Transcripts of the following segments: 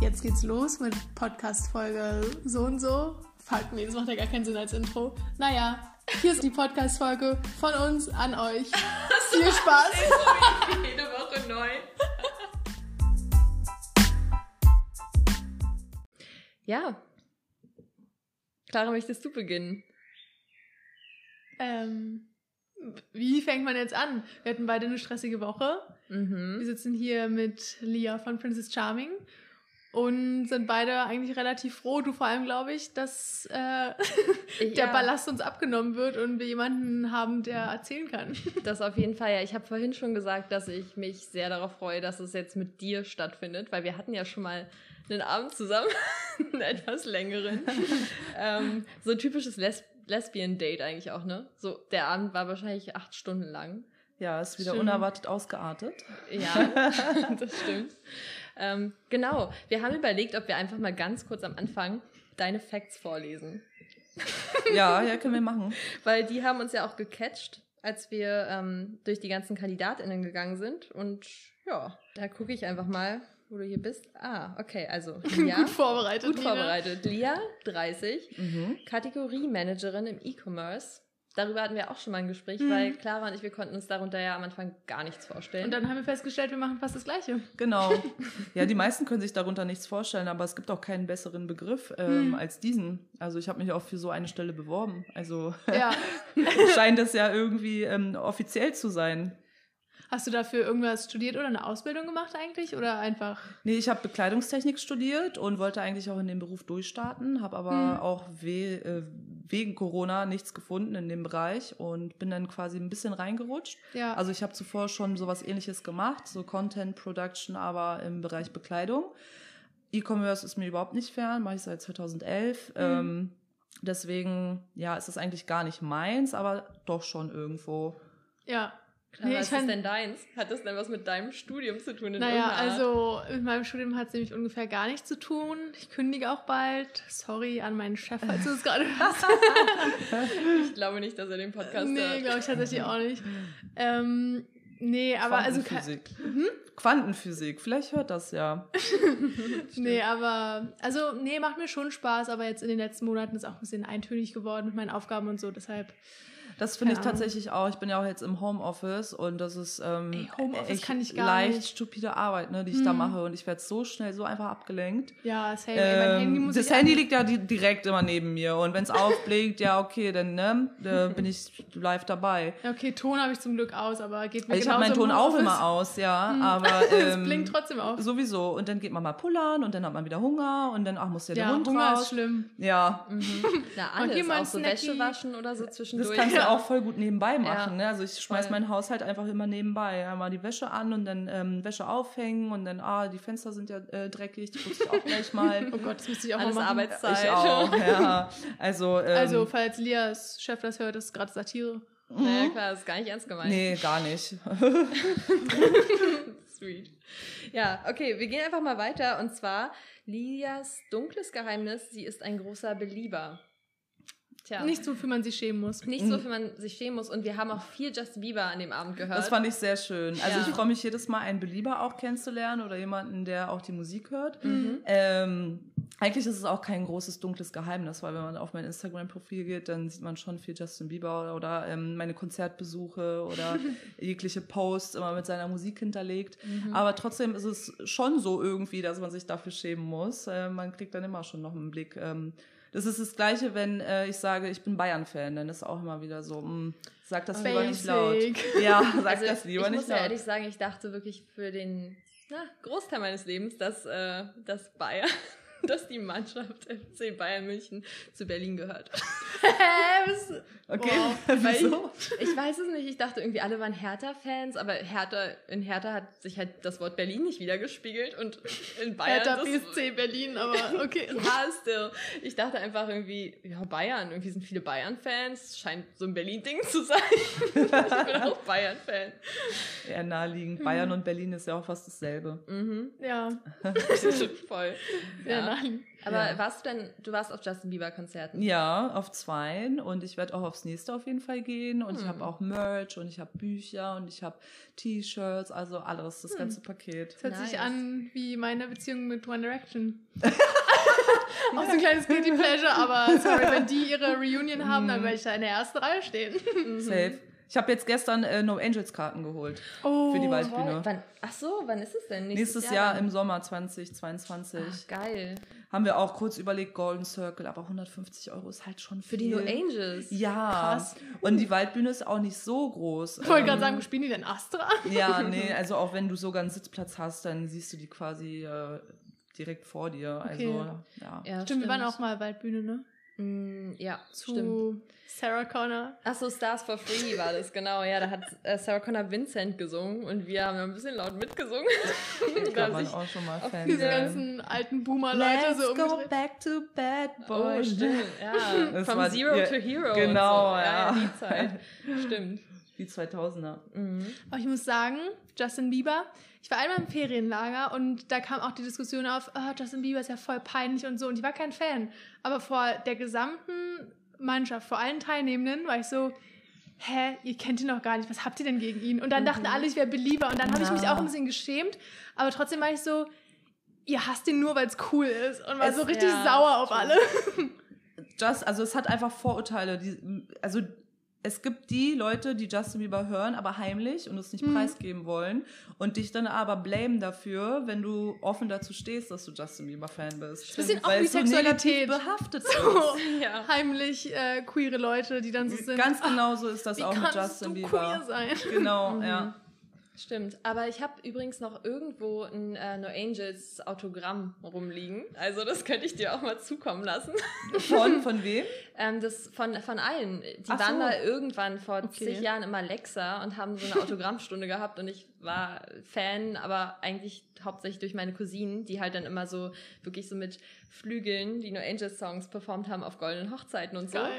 jetzt geht's los mit Podcast-Folge so und so. Fuck, nee, das macht ja gar keinen Sinn als Intro. Naja, hier ist die Podcast-Folge von uns an euch. Viel Spaß. Jede Woche neu. ja. Clara, möchtest du beginnen? Ähm, wie fängt man jetzt an? Wir hatten beide eine stressige Woche. Mhm. Wir sitzen hier mit Lia von Princess Charming und sind beide eigentlich relativ froh, du vor allem, glaube ich, dass äh, der Ja. Ballast uns abgenommen wird und wir jemanden haben, der erzählen kann. Das auf jeden Fall, ja. Ich habe vorhin schon gesagt, dass ich mich sehr darauf freue, dass es jetzt mit dir stattfindet, weil wir hatten ja schon mal einen Abend zusammen, einen etwas längeren. ähm, so ein typisches Les Lesbian-Date eigentlich auch, ne? So, der Abend war wahrscheinlich acht Stunden lang. Ja, ist wieder Stimmt. unerwartet ausgeartet. Ja, das stimmt. Ähm, genau, wir haben überlegt, ob wir einfach mal ganz kurz am Anfang deine Facts vorlesen. Ja, ja, können wir machen. Weil die haben uns ja auch gecatcht, als wir ähm, durch die ganzen KandidatInnen gegangen sind. Und ja, da gucke ich einfach mal, wo du hier bist. Ah, okay, also Lia, Gut vorbereitet. gut Nina. vorbereitet. Lia, 30, Mhm. Kategoriemanagerin im E-Commerce. Darüber hatten wir auch schon mal ein Gespräch, Mhm. weil Clara und ich, wir konnten uns darunter ja am Anfang gar nichts vorstellen. Und dann haben wir festgestellt, wir machen fast das Gleiche. Genau. Ja, die meisten können sich darunter nichts vorstellen, aber es gibt auch keinen besseren Begriff ähm, Hm. als diesen. Also ich habe mich auch für so eine Stelle beworben. Also Ja. scheint es ja irgendwie ähm, offiziell zu sein. Hast du dafür irgendwas studiert oder eine Ausbildung gemacht eigentlich? Oder einfach? Nee, ich habe Bekleidungstechnik studiert und wollte eigentlich auch in dem Beruf durchstarten, habe aber Hm. auch we äh, wegen Corona nichts gefunden in dem Bereich und bin dann quasi ein bisschen reingerutscht. Ja. Also ich habe zuvor schon sowas ähnliches gemacht, so Content Production, aber im Bereich Bekleidung. E-Commerce ist mir überhaupt nicht fern, mache ich seit 2011. Ähm, deswegen, ja, ist es eigentlich gar nicht meins, aber doch schon irgendwo. ja. Clara, Nee, ich was ist denn deins? Hat das denn was mit deinem Studium zu tun? In Naja, irgendeiner Art? also mit meinem Studium hat es nämlich ungefähr gar nichts zu tun. Ich kündige auch bald. Sorry an meinen Chef, falls du es gerade hörst. Ich glaube nicht, dass er den Podcast nee, hört. glaube ich tatsächlich auch nicht. Ähm, nee, aber also Quantenphysik. Quantenphysik, vielleicht hört das ja. nee, aber also nee, macht mir schon Spaß, aber jetzt in den letzten Monaten ist auch ein bisschen eintönig geworden mit meinen Aufgaben und so, deshalb Das finde ich tatsächlich auch. Ich bin ja auch jetzt im Homeoffice und das ist ähm, Ey, Homeoffice echt kann ich gar leicht nicht. stupide Arbeit, ne, die ich da Hm. mache und ich werde so schnell so einfach abgelenkt. ja, ey, mein Ähm, Handy muss das ich Handy an- liegt ja di direkt immer neben mir und wenn es aufblinkt, ja okay, dann ne, da bin ich live dabei. Ja, okay, Ton habe ich zum Glück aus, aber geht mir Ich habe meinen im Ton auch immer aus, ja, Hm. aber es ähm, blinkt trotzdem auf. sowieso und dann geht man mal pullern und dann hat man wieder Hunger und dann ach muss ja der ja, Hund Hunger raus. ist schlimm. Ja, Mhm. Na, Und hier alles. Auch so. Wäsche waschen oder so Das zwischendurch. kannst Ja. Du auch voll gut nebenbei machen. Ja, Ne? Also ich schmeiß voll. meinen Haushalt einfach immer nebenbei. Einmal die Wäsche an und dann ähm, Wäsche aufhängen und dann, ah, die Fenster sind ja äh, dreckig, die putze ich auch gleich mal. Oh Gott, das müsste ich auch Alles mal machen. Arbeitszeit. ich auch, ja. Also, ähm, Also, falls Lias Chef das hört, das ist gerade Satire. Naja, klar, das ist gar nicht ernst gemeint. nee, gar nicht. Sweet. Ja, okay, wir gehen einfach mal weiter. Und zwar Lias dunkles Geheimnis, sie ist ein großer Belieber. Tja. Nicht so, für man sich schämen muss. Nicht so, für man sich schämen muss. Und wir haben auch viel Justin Bieber an dem Abend gehört. Das fand ich sehr schön. Also Ja. ich freue mich jedes Mal, einen Belieber auch kennenzulernen oder jemanden, der auch die Musik hört. Mhm. Ähm, eigentlich ist es auch kein großes dunkles Geheimnis, weil wenn man auf mein Instagram-Profil geht, dann sieht man schon viel Justin Bieber oder, oder ähm, meine Konzertbesuche oder jegliche Posts immer mit seiner Musik hinterlegt. Mhm. Aber trotzdem ist es schon so irgendwie, dass man sich dafür schämen muss. Äh, man kriegt dann immer schon noch einen Blick. Ähm, das ist das Gleiche, wenn äh, ich sage, ich bin Bayern-Fan, dann ist auch immer wieder so, mh, sag das lieber nicht laut. Basic. Ja, sag also das lieber ich nicht muss ja laut. ehrlich sagen, ich dachte wirklich für den na, Großteil meines Lebens, dass, äh, dass Bayern, dass die Mannschaft FC Bayern München zu Berlin gehört. Okay, Wow. Weil wieso? Ich, ich weiß es nicht, ich dachte irgendwie, alle waren Hertha-Fans, aber Hertha, in Hertha hat sich halt das Wort Berlin nicht wiedergespiegelt und in Bayern. Hertha das- BSC Berlin, aber okay. Ja, still. Ich dachte einfach irgendwie, ja, Bayern, irgendwie sind viele Bayern-Fans, scheint so ein Berlin-Ding zu sein. ich bin auch Bayern-Fan. Eher naheliegend. Bayern und Berlin ist ja auch fast dasselbe. Mhm. Ja, Voll. sehr Ja. Nein. Aber Ja. warst du denn, du warst auf Justin Bieber Konzerten? Ja, auf zweien und ich werde auch aufs nächste auf jeden Fall gehen und ich Hm. habe auch Merch und ich habe Bücher und ich habe T-Shirts, also alles, das ganze Paket. Das hört sich Nice. an wie meine Beziehung mit One Direction. Auch so ein kleines Guilty Pleasure, aber sorry, wenn die ihre Reunion haben, dann werde ich da in der ersten Reihe stehen. Safe. Ich habe jetzt gestern äh, No Angels Karten geholt Oh, für die Toll. Waldbühne. Wann, ach so, wann ist es denn? Nächstes Jahr dann? im Sommer 2022 Ach, geil. haben wir auch kurz überlegt Golden Circle, aber 150 Euro ist halt schon viel. Für die No Angels. Ja. Krass. Und die Waldbühne ist auch nicht so groß. Ich wollte gerade Ähm, sagen, spielen die denn Astra? Ja, nee, also auch wenn du sogar einen Sitzplatz hast, dann siehst du die quasi äh, direkt vor dir. Also, Okay. ja. Ja, Stimmt, wir waren auch mal Waldbühne, ne? Mm, ja, Zu stimmt. Sarah Connor. Achso, Stars for Free war das, genau. Ja, da hat äh, Sarah Connor Vincent gesungen und wir haben ein bisschen laut mitgesungen. Kann Da man sich- auch schon mal auf Fan Diese Ja. ganzen alten Boomer-Leute Let's so go umgedreht. back to bad Oh, boy. stimmt, ja. Das From war- Zero ja, to Hero. genau, und so. ja. Die Zeit. Stimmt. Die 2000er. Mhm. Aber ich muss sagen, Justin Bieber, ich war einmal im Ferienlager und da kam auch die Diskussion auf, ah, Justin Bieber ist ja voll peinlich und so. Und ich war kein Fan. Aber vor der gesamten Mannschaft, vor allen Teilnehmenden, war ich so, hä, ihr kennt ihn doch gar nicht, was habt ihr denn gegen ihn? Und dann dachten alle, ich wäre Belieber. Und dann habe ich mich Ja. auch ein bisschen geschämt. Aber trotzdem war ich so, ihr hasst ihn nur, weil es cool ist. Und war Es- so richtig ja, sauer auf alle. Just, also es hat einfach Vorurteile. Die, also es gibt die Leute, die Justin Bieber hören, aber heimlich und es nicht Mhm. preisgeben wollen und dich dann aber blamen dafür, wenn du offen dazu stehst, dass du Justin Bieber Fan bist. Bisschen auch Weil wie Sexualität. behaftet. So Ja. heimlich äh, queere Leute, die dann so sind. Ganz "Ah, genau so ist das wie auch mit Justin du Bieber. queer sein? Genau, Mhm. ja. Stimmt. Aber ich habe übrigens noch irgendwo ein äh, No Angels Autogramm rumliegen. Also das könnte ich dir auch mal zukommen lassen. Von, von wem? Ähm, das von, von allen. Die Ach waren so. mal irgendwann vor Okay. zig Jahren immer Lexa und haben so eine Autogrammstunde gehabt und ich war Fan, aber eigentlich hauptsächlich durch meine Cousinen, die halt dann immer so wirklich so mit Flügeln die No Angels Songs performt haben auf goldenen Hochzeiten und so. Geil.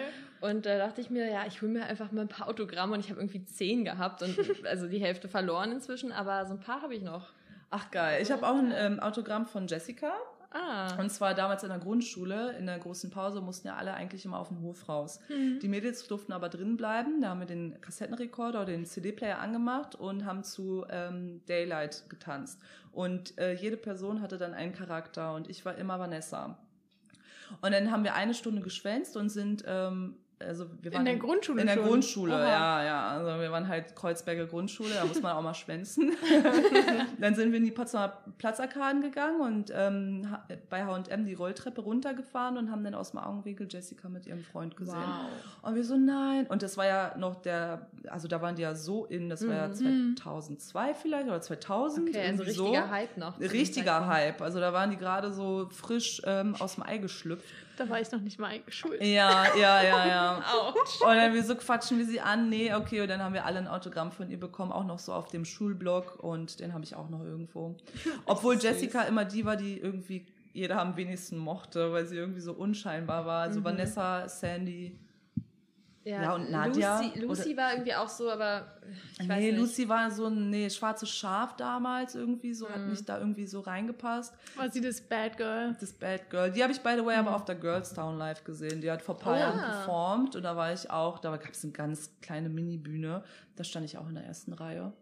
Und da dachte ich mir, ja, ich hole mir einfach mal ein paar Autogramme und ich habe irgendwie zehn gehabt und also die Hälfte verloren inzwischen, aber so ein paar habe ich noch. Ach geil. Ich habe auch ein ähm, Autogramm von Jessica. Ah. Und zwar damals in der Grundschule, in der großen Pause mussten ja alle eigentlich immer auf den Hof raus. Mhm. Die Mädels durften aber drin bleiben. Da haben wir den Kassettenrekorder oder den CD-Player angemacht und haben zu ähm, Daylight getanzt. Und äh, jede Person hatte dann einen Charakter und ich war immer Vanessa. Und dann haben wir eine Stunde geschwänzt und sind, ähm, also wir waren In der Grundschule in der schon? Grundschule, Oha. ja, ja. Also wir waren halt Kreuzberger Grundschule, da muss man auch mal schwänzen. dann sind wir in die Potsdamer Platzarkaden gegangen und ähm, bei H&M die Rolltreppe runtergefahren und haben dann aus dem Augenwinkel Jessica mit ihrem Freund gesehen. Und wir so, nein. Und das war ja noch der, also da waren die ja so in, das war ja Mhm. 2002 vielleicht oder 2000. Okay, also richtiger so. Hype noch. Richtiger. Hype. Also da waren die gerade so frisch ähm, aus dem Ei geschlüpft. Da war ich noch nicht mal eingeschult. Ja, ja, ja, ja. Autsch. Und dann wir so quatschen wir sie an, nee, okay, und dann haben wir alle ein Autogramm von ihr bekommen, auch noch so auf dem Schulblog und den habe ich auch noch irgendwo. Obwohl süß. Jessica immer die war, die irgendwie jeder am wenigsten mochte, weil sie irgendwie so unscheinbar war. Also Mhm. Vanessa, Sandy. Ja, Ja, und Nadja, Lucy, Lucy war irgendwie auch so, aber ich weiß nee, nicht. Lucy war so ein nee, schwarzes Schaf damals irgendwie, so hat Mhm. nicht da irgendwie so reingepasst. War sie das Bad Girl? Das Bad Girl. Die habe ich, by the way, aber auf der Girls Town live gesehen. Die hat vor ein paar Oh. Jahren Ah. performt und da war ich auch, da gab es eine ganz kleine Mini-Bühne. Da stand ich auch in der ersten Reihe.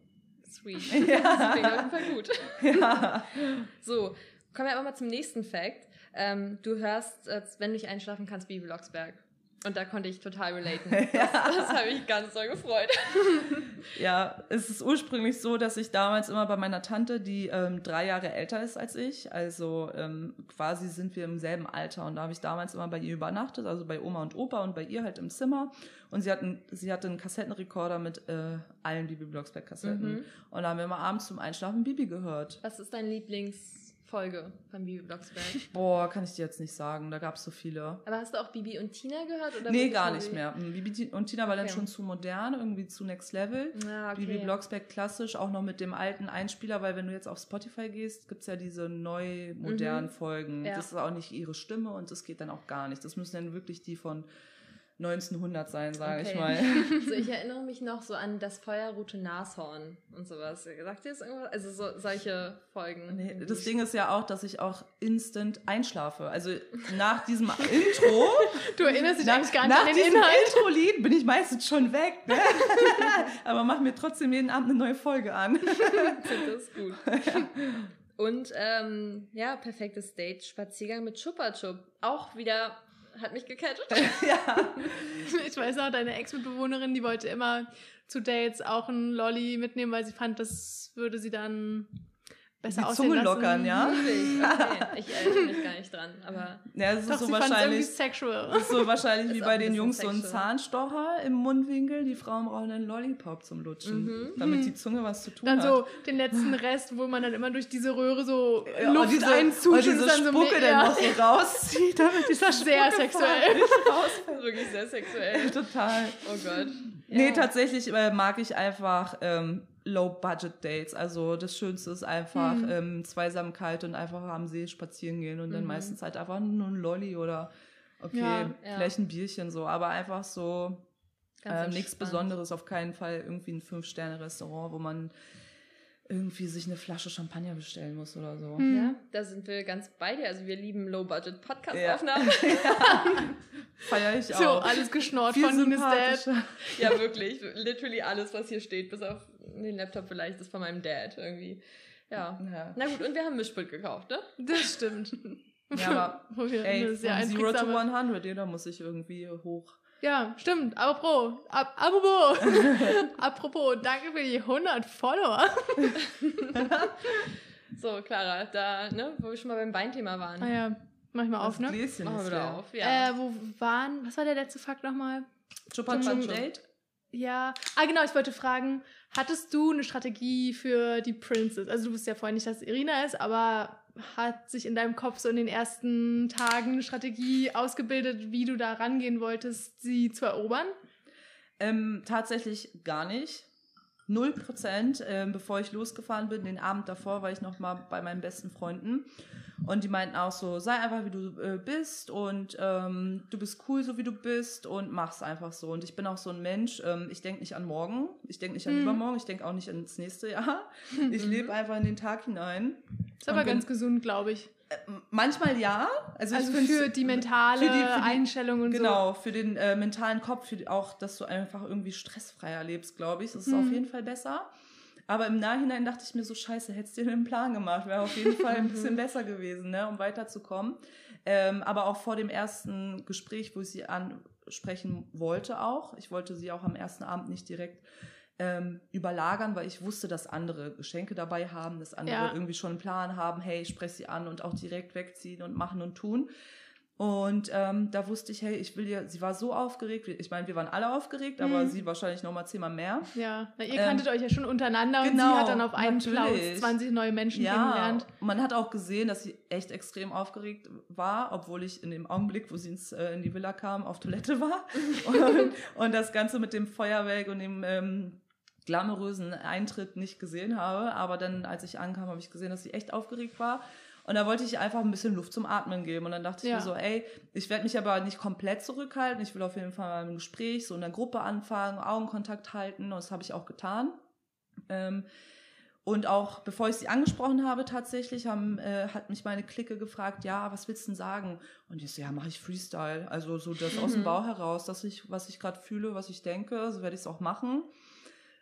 Sweet. Das klingt auf jeden Fall gut. Ja. So, kommen wir aber mal zum nächsten Fact. Ähm, du hörst, wenn du nicht einschlafen kannst, Bibi Blocksberg. Und da konnte ich total relaten. Das, das habe ich ganz doll gefreut. Ja, es ist ursprünglich so, dass ich damals immer bei meiner Tante, die ähm, drei Jahre älter ist als ich, also ähm, quasi sind wir im selben Alter und da habe ich damals immer bei ihr übernachtet, also bei Oma und Opa und bei ihr halt im Zimmer und sie hatten, sie hatte einen Kassettenrekorder mit äh, allen Bibi Blocksberg Kassetten Mhm. und da haben wir immer abends zum Einschlafen Bibi gehört. Was ist deine Lieblingsfolge von Bibi Blocksberg? Boah, kann ich dir jetzt nicht sagen, da gab es so viele. Aber hast du auch Bibi und Tina gehört? Oder Nee, gar nicht mehr. Mm, Bibi und Tina war dann Okay. schon zu modern, irgendwie zu Next Level. Ah, okay. Bibi Blocksberg klassisch, auch noch mit dem alten Einspieler, weil wenn du jetzt auf Spotify gehst, gibt's ja diese neu modernen Mhm. Folgen. Ja. Das ist auch nicht ihre Stimme und das geht dann auch gar nicht. Das müssen dann wirklich die von 1900 sein, sage Okay. ich mal. So, ich erinnere mich noch so an das Feuerroute Nashorn und sowas. Sagt ihr das irgendwas? Also so, solche Folgen. Nee, das Ding ist ja auch, dass ich auch instant einschlafe. Also nach diesem Intro, Du erinnerst dich nach, eigentlich gar nicht nach an den diesem Inhalt. Intro-Lied bin ich meistens schon weg. Ne? Aber mach mir trotzdem jeden Abend eine neue Folge an. finde das gut. Und ähm, ja, perfektes Date, Spaziergang mit Chupa Chup. Auch wieder hat mich gecatcht. ja. Ich weiß auch, deine Ex-Mitbewohnerin, die wollte immer zu Dates auch einen Lolli mitnehmen, weil sie fand, das würde sie dann besser Die Zunge lassen. lockern, ja? Okay. Ich erinnere mich gar nicht dran. Aber Ja, das Doch, ist so es irgendwie wahrscheinlich, sexual. das ist so wahrscheinlich Ist wie bei den Jungs so ein sexual. Zahnstocher im Mundwinkel. Die Frauen brauchen einen Lollipop zum Lutschen, Mhm. damit die Zunge was zu tun Dann hat. so den letzten Rest, wo man dann immer durch diese Röhre so Ja, Luft diese, einzuscht und diese dann so Spucke mehr- dann noch so rauszieht, damit dieser Sehr sexuell. das ist wirklich sehr sexuell. Total. Oh Gott. Nee, Ja. tatsächlich äh, mag ich einfach ähm, Low-Budget-Dates. Also das Schönste ist einfach Mhm. ähm, Zweisamkeit und einfach am See spazieren gehen und dann Mhm. meistens halt einfach nur ein Lolli oder okay, Ja. Ja. vielleicht ein Bierchen so, aber einfach so äh, nichts. Besonderes, auf keinen Fall irgendwie ein Fünf-Sterne-Restaurant, wo man irgendwie sich eine Flasche Champagner bestellen muss oder so. Hm. Ja, da sind wir ganz bei dir. Also wir lieben Low-Budget-Podcast-Aufnahmen. Feier ich So, auch. alles geschnort Viel von Nines Dad. ja, wirklich. Literally alles, was hier steht, bis auf den Laptop vielleicht, ist von meinem Dad irgendwie. Ja. Ja. Na gut, und wir haben Mischpult gekauft, ne? Das stimmt. Ja, aber ey, von Zero to einprägsame- 100, jeder muss sich irgendwie hoch. Ja, stimmt. Apropos, ap apropos, apropos, danke für die 100 Follower. So, Clara, da, ne, wo wir schon mal beim Weinthema waren. Naja, mach ich mal auf, Das ne? Gläschen Machen wir wieder auf. Ja. Äh, wo waren, was war der letzte Fakt nochmal? Chupa Date? Ja, ah genau, ich wollte fragen, hattest du eine Strategie für die Princess? Also du wusstest ja vorhin nicht, dass es Irina ist, aber hat sich in deinem Kopf so in den ersten Tagen eine Strategie ausgebildet, wie du da rangehen wolltest, sie zu erobern? Ähm, tatsächlich gar nicht. Null Prozent. Ähm, bevor ich losgefahren bin, den Abend davor war ich noch mal bei meinen besten Freunden. Und die meinten auch so, sei einfach wie du äh, bist und ähm, du bist cool, so wie du bist und mach's einfach so. Und ich bin auch so ein Mensch, ähm, ich denke nicht an morgen, ich denke nicht an Hm. übermorgen, ich denke auch nicht ins nächste Jahr. Ich Mhm. lebe einfach in den Tag hinein. Ist aber ganz gesund, glaube ich. Manchmal ja. Also, Also für die mentale für die- für die- Einstellung und Genau, für den äh, mentalen Kopf, für die, auch, dass du einfach irgendwie stressfreier lebst, glaube ich. Das ist Hm. auf jeden Fall besser. Aber im Nachhinein dachte ich mir so, scheiße, hättest du dir einen Plan gemacht. Wäre auf jeden Fall ein bisschen besser gewesen, ne, um weiterzukommen. Ähm, aber auch vor dem ersten Gespräch, wo ich sie ansprechen wollte auch. Ich wollte sie auch am ersten Abend nicht direkt ähm, überlagern, weil ich wusste, dass andere Geschenke dabei haben, dass andere Ja. irgendwie schon einen Plan haben, hey, ich spreche sie an und auch direkt wegziehen und machen und tun. Und ähm, da wusste ich, hey, ich will ihr, sie war so aufgeregt, ich meine, wir waren alle aufgeregt, aber Mhm. sie wahrscheinlich noch mal zehnmal mehr. Ja, Na, ihr Ähm, kanntet euch ja schon untereinander und genau, sie hat dann auf einen. Klaus 20 neue Menschen Ja, kennengelernt. man hat auch gesehen, dass sie echt extrem aufgeregt war, obwohl ich in dem Augenblick, wo sie ins, äh, in die Villa kam, auf Toilette war. und, und das Ganze mit dem Feuerwerk und dem ähm, glamourösen Eintritt nicht gesehen habe. Aber dann, als ich ankam, habe ich gesehen, dass sie echt aufgeregt war. Und da wollte ich einfach ein bisschen Luft zum Atmen geben. Und dann dachte ich Ja. mir so, ey, ich werde mich aber nicht komplett zurückhalten. Ich will auf jeden Fall mal ein Gespräch, so in der Gruppe anfangen, Augenkontakt halten. Und das habe ich auch getan. Ähm, und auch bevor ich sie angesprochen habe, tatsächlich haben, äh, hat mich meine Clique gefragt, ja, was willst du denn sagen? Und ich so, ja, mache ich Freestyle. Also so das aus dem Mhm. Bauch heraus, dass ich, was ich gerade fühle, was ich denke, so werde ich es auch machen.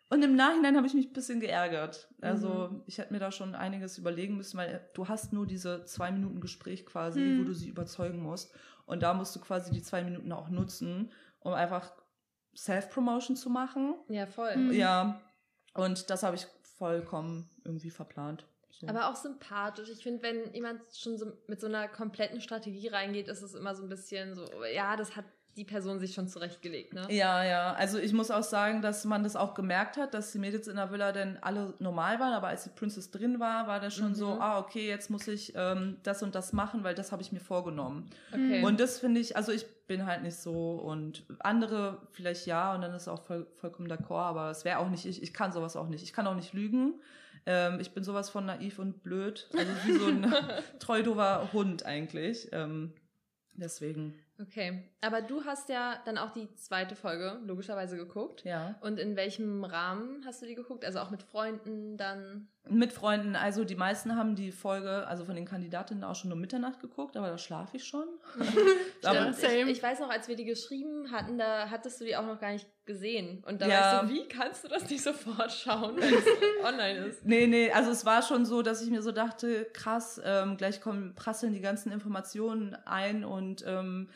Und im Nachhinein habe ich mich ein bisschen geärgert. Also Mhm. ich hätte mir da schon einiges überlegen müssen, weil du hast nur diese zwei Minuten Gespräch quasi, Mhm. wo du sie überzeugen musst. Und da musst du quasi die zwei Minuten auch nutzen, um einfach Self-Promotion zu machen. Ja, voll. Mhm. Ja, und das habe ich vollkommen irgendwie verplant. So. Aber auch sympathisch. Ich finde, wenn jemand schon so mit so einer kompletten Strategie reingeht, ist es immer so ein bisschen so, ja, das hat die Person sich schon zurechtgelegt, ne? ja, ja. Also ich muss auch sagen, dass man das auch gemerkt hat, dass die Mädels in der Villa dann alle normal waren, aber als die Princess drin war, war das schon Mhm. so, ah, okay, jetzt muss ich ähm, das und das machen, weil das habe ich mir vorgenommen. Okay. Und das finde ich, also ich bin halt nicht so und andere vielleicht ja und dann ist auch voll, vollkommen d'accord, aber es wäre auch nicht ich, ich kann sowas auch nicht. Ich kann auch nicht lügen. Ähm, ich bin sowas von naiv und blöd, also wie so ein treu doofer Hund eigentlich. Ähm, deswegen. Okay. Aber du hast ja dann auch die zweite Folge logischerweise geguckt. Ja. Und in welchem Rahmen hast du die geguckt? Also auch mit Freunden dann? Mit Freunden, also die meisten haben die Folge, also von den Kandidatinnen auch schon um Mitternacht geguckt, aber da schlafe ich schon. aber, Stimmt. Ich, ich, weiß noch, als wir die geschrieben hatten, da hattest du die auch noch gar nicht gesehen. Und da Ja. warst du, wie kannst du das nicht sofort schauen, wenn es online ist? Nee, nee, also es war schon so, dass ich mir so dachte, krass, ähm, gleich kommen, prasseln die ganzen Informationen ein und ähm,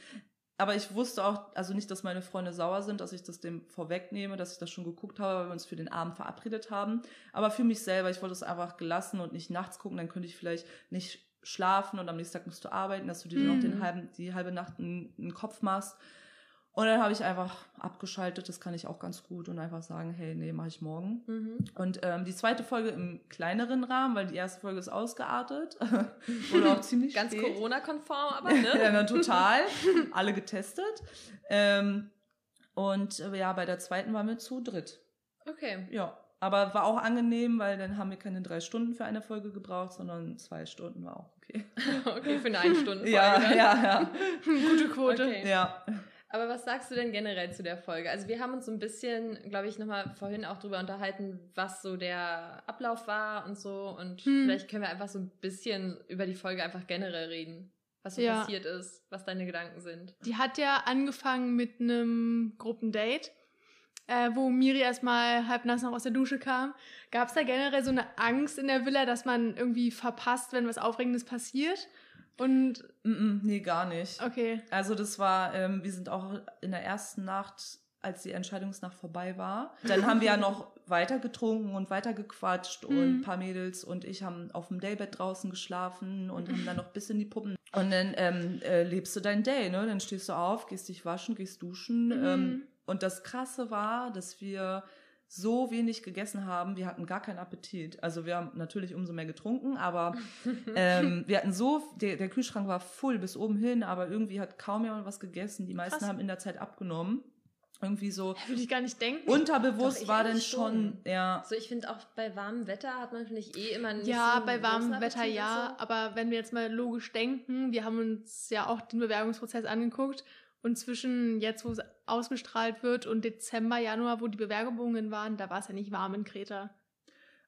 aber ich wusste auch, also nicht, dass meine Freunde sauer sind, dass ich das dem vorwegnehme, dass ich das schon geguckt habe, weil wir uns für den Abend verabredet haben. Aber für mich selber, ich wollte es einfach gelassen und nicht nachts gucken, dann könnte ich vielleicht nicht schlafen und am nächsten Tag musst du arbeiten, dass du dir noch den Mhm. halben, die halbe Nacht einen, einen Kopf machst. Und dann habe ich einfach abgeschaltet, das kann ich auch ganz gut und einfach sagen, hey, nee, mache ich morgen. Mhm. Und ähm, die zweite Folge im kleineren Rahmen, weil die erste Folge ist ausgeartet. Wurde auch ziemlich Ganz. Corona-konform, aber ne? ja, total. Alle getestet. Ähm, und äh, ja, bei der zweiten waren wir zu dritt. Okay. Ja. Aber war auch angenehm, weil dann haben wir keine drei Stunden für eine Folge gebraucht, sondern zwei Stunden war auch okay. Okay, für eine Ein-Stunden-Folge. Ja, dann. ja, ja. Gute Quote. Okay. Ja. Aber was sagst du denn generell zu der Folge? Also wir haben uns so ein bisschen, glaube ich, nochmal vorhin auch drüber unterhalten, was so der Ablauf war und so. Und Hm. vielleicht können wir einfach so ein bisschen über die Folge einfach generell reden. Was so Ja. passiert ist, was deine Gedanken sind. Die hat ja angefangen mit einem Gruppendate, äh, wo Miri erstmal halb nass noch aus der Dusche kam. Gab es da generell so eine Angst in der Villa, dass man irgendwie verpasst, wenn was Aufregendes passiert? Und nee, gar nicht. okay. Also das war, ähm, wir sind auch in der ersten Nacht, als die Entscheidungsnacht vorbei war, dann haben wir ja noch weiter getrunken und weiter gequatscht und Mhm. ein paar Mädels und ich haben auf dem Daybett draußen geschlafen und haben dann noch bis in die Puppen. Und dann ähm, äh, lebst du dein Day, ne? Dann stehst du auf, gehst dich waschen, gehst duschen. Mhm. Ähm, und das Krasse war, dass wir so wenig gegessen haben, wir hatten gar keinen Appetit. Also wir haben natürlich umso mehr getrunken, aber ähm, wir hatten so, der, der Kühlschrank war voll bis oben hin, aber irgendwie hat kaum jemand was gegessen. Die meisten Krass. haben in der Zeit abgenommen. Irgendwie so Würde ich gar nicht denken. unterbewusst Doch, war dann eigentlich schon, ja, So, ich finde auch bei warmem Wetter hat man, finde ich, eh immer nicht ja, so bei warmem Wetter ja, so. aber wenn wir jetzt mal logisch denken, wir haben uns ja auch den Bewerbungsprozess angeguckt und zwischen jetzt, wo es ausgestrahlt wird und Dezember, Januar, wo die Bewerbungen waren, da war es ja nicht warm in Kreta.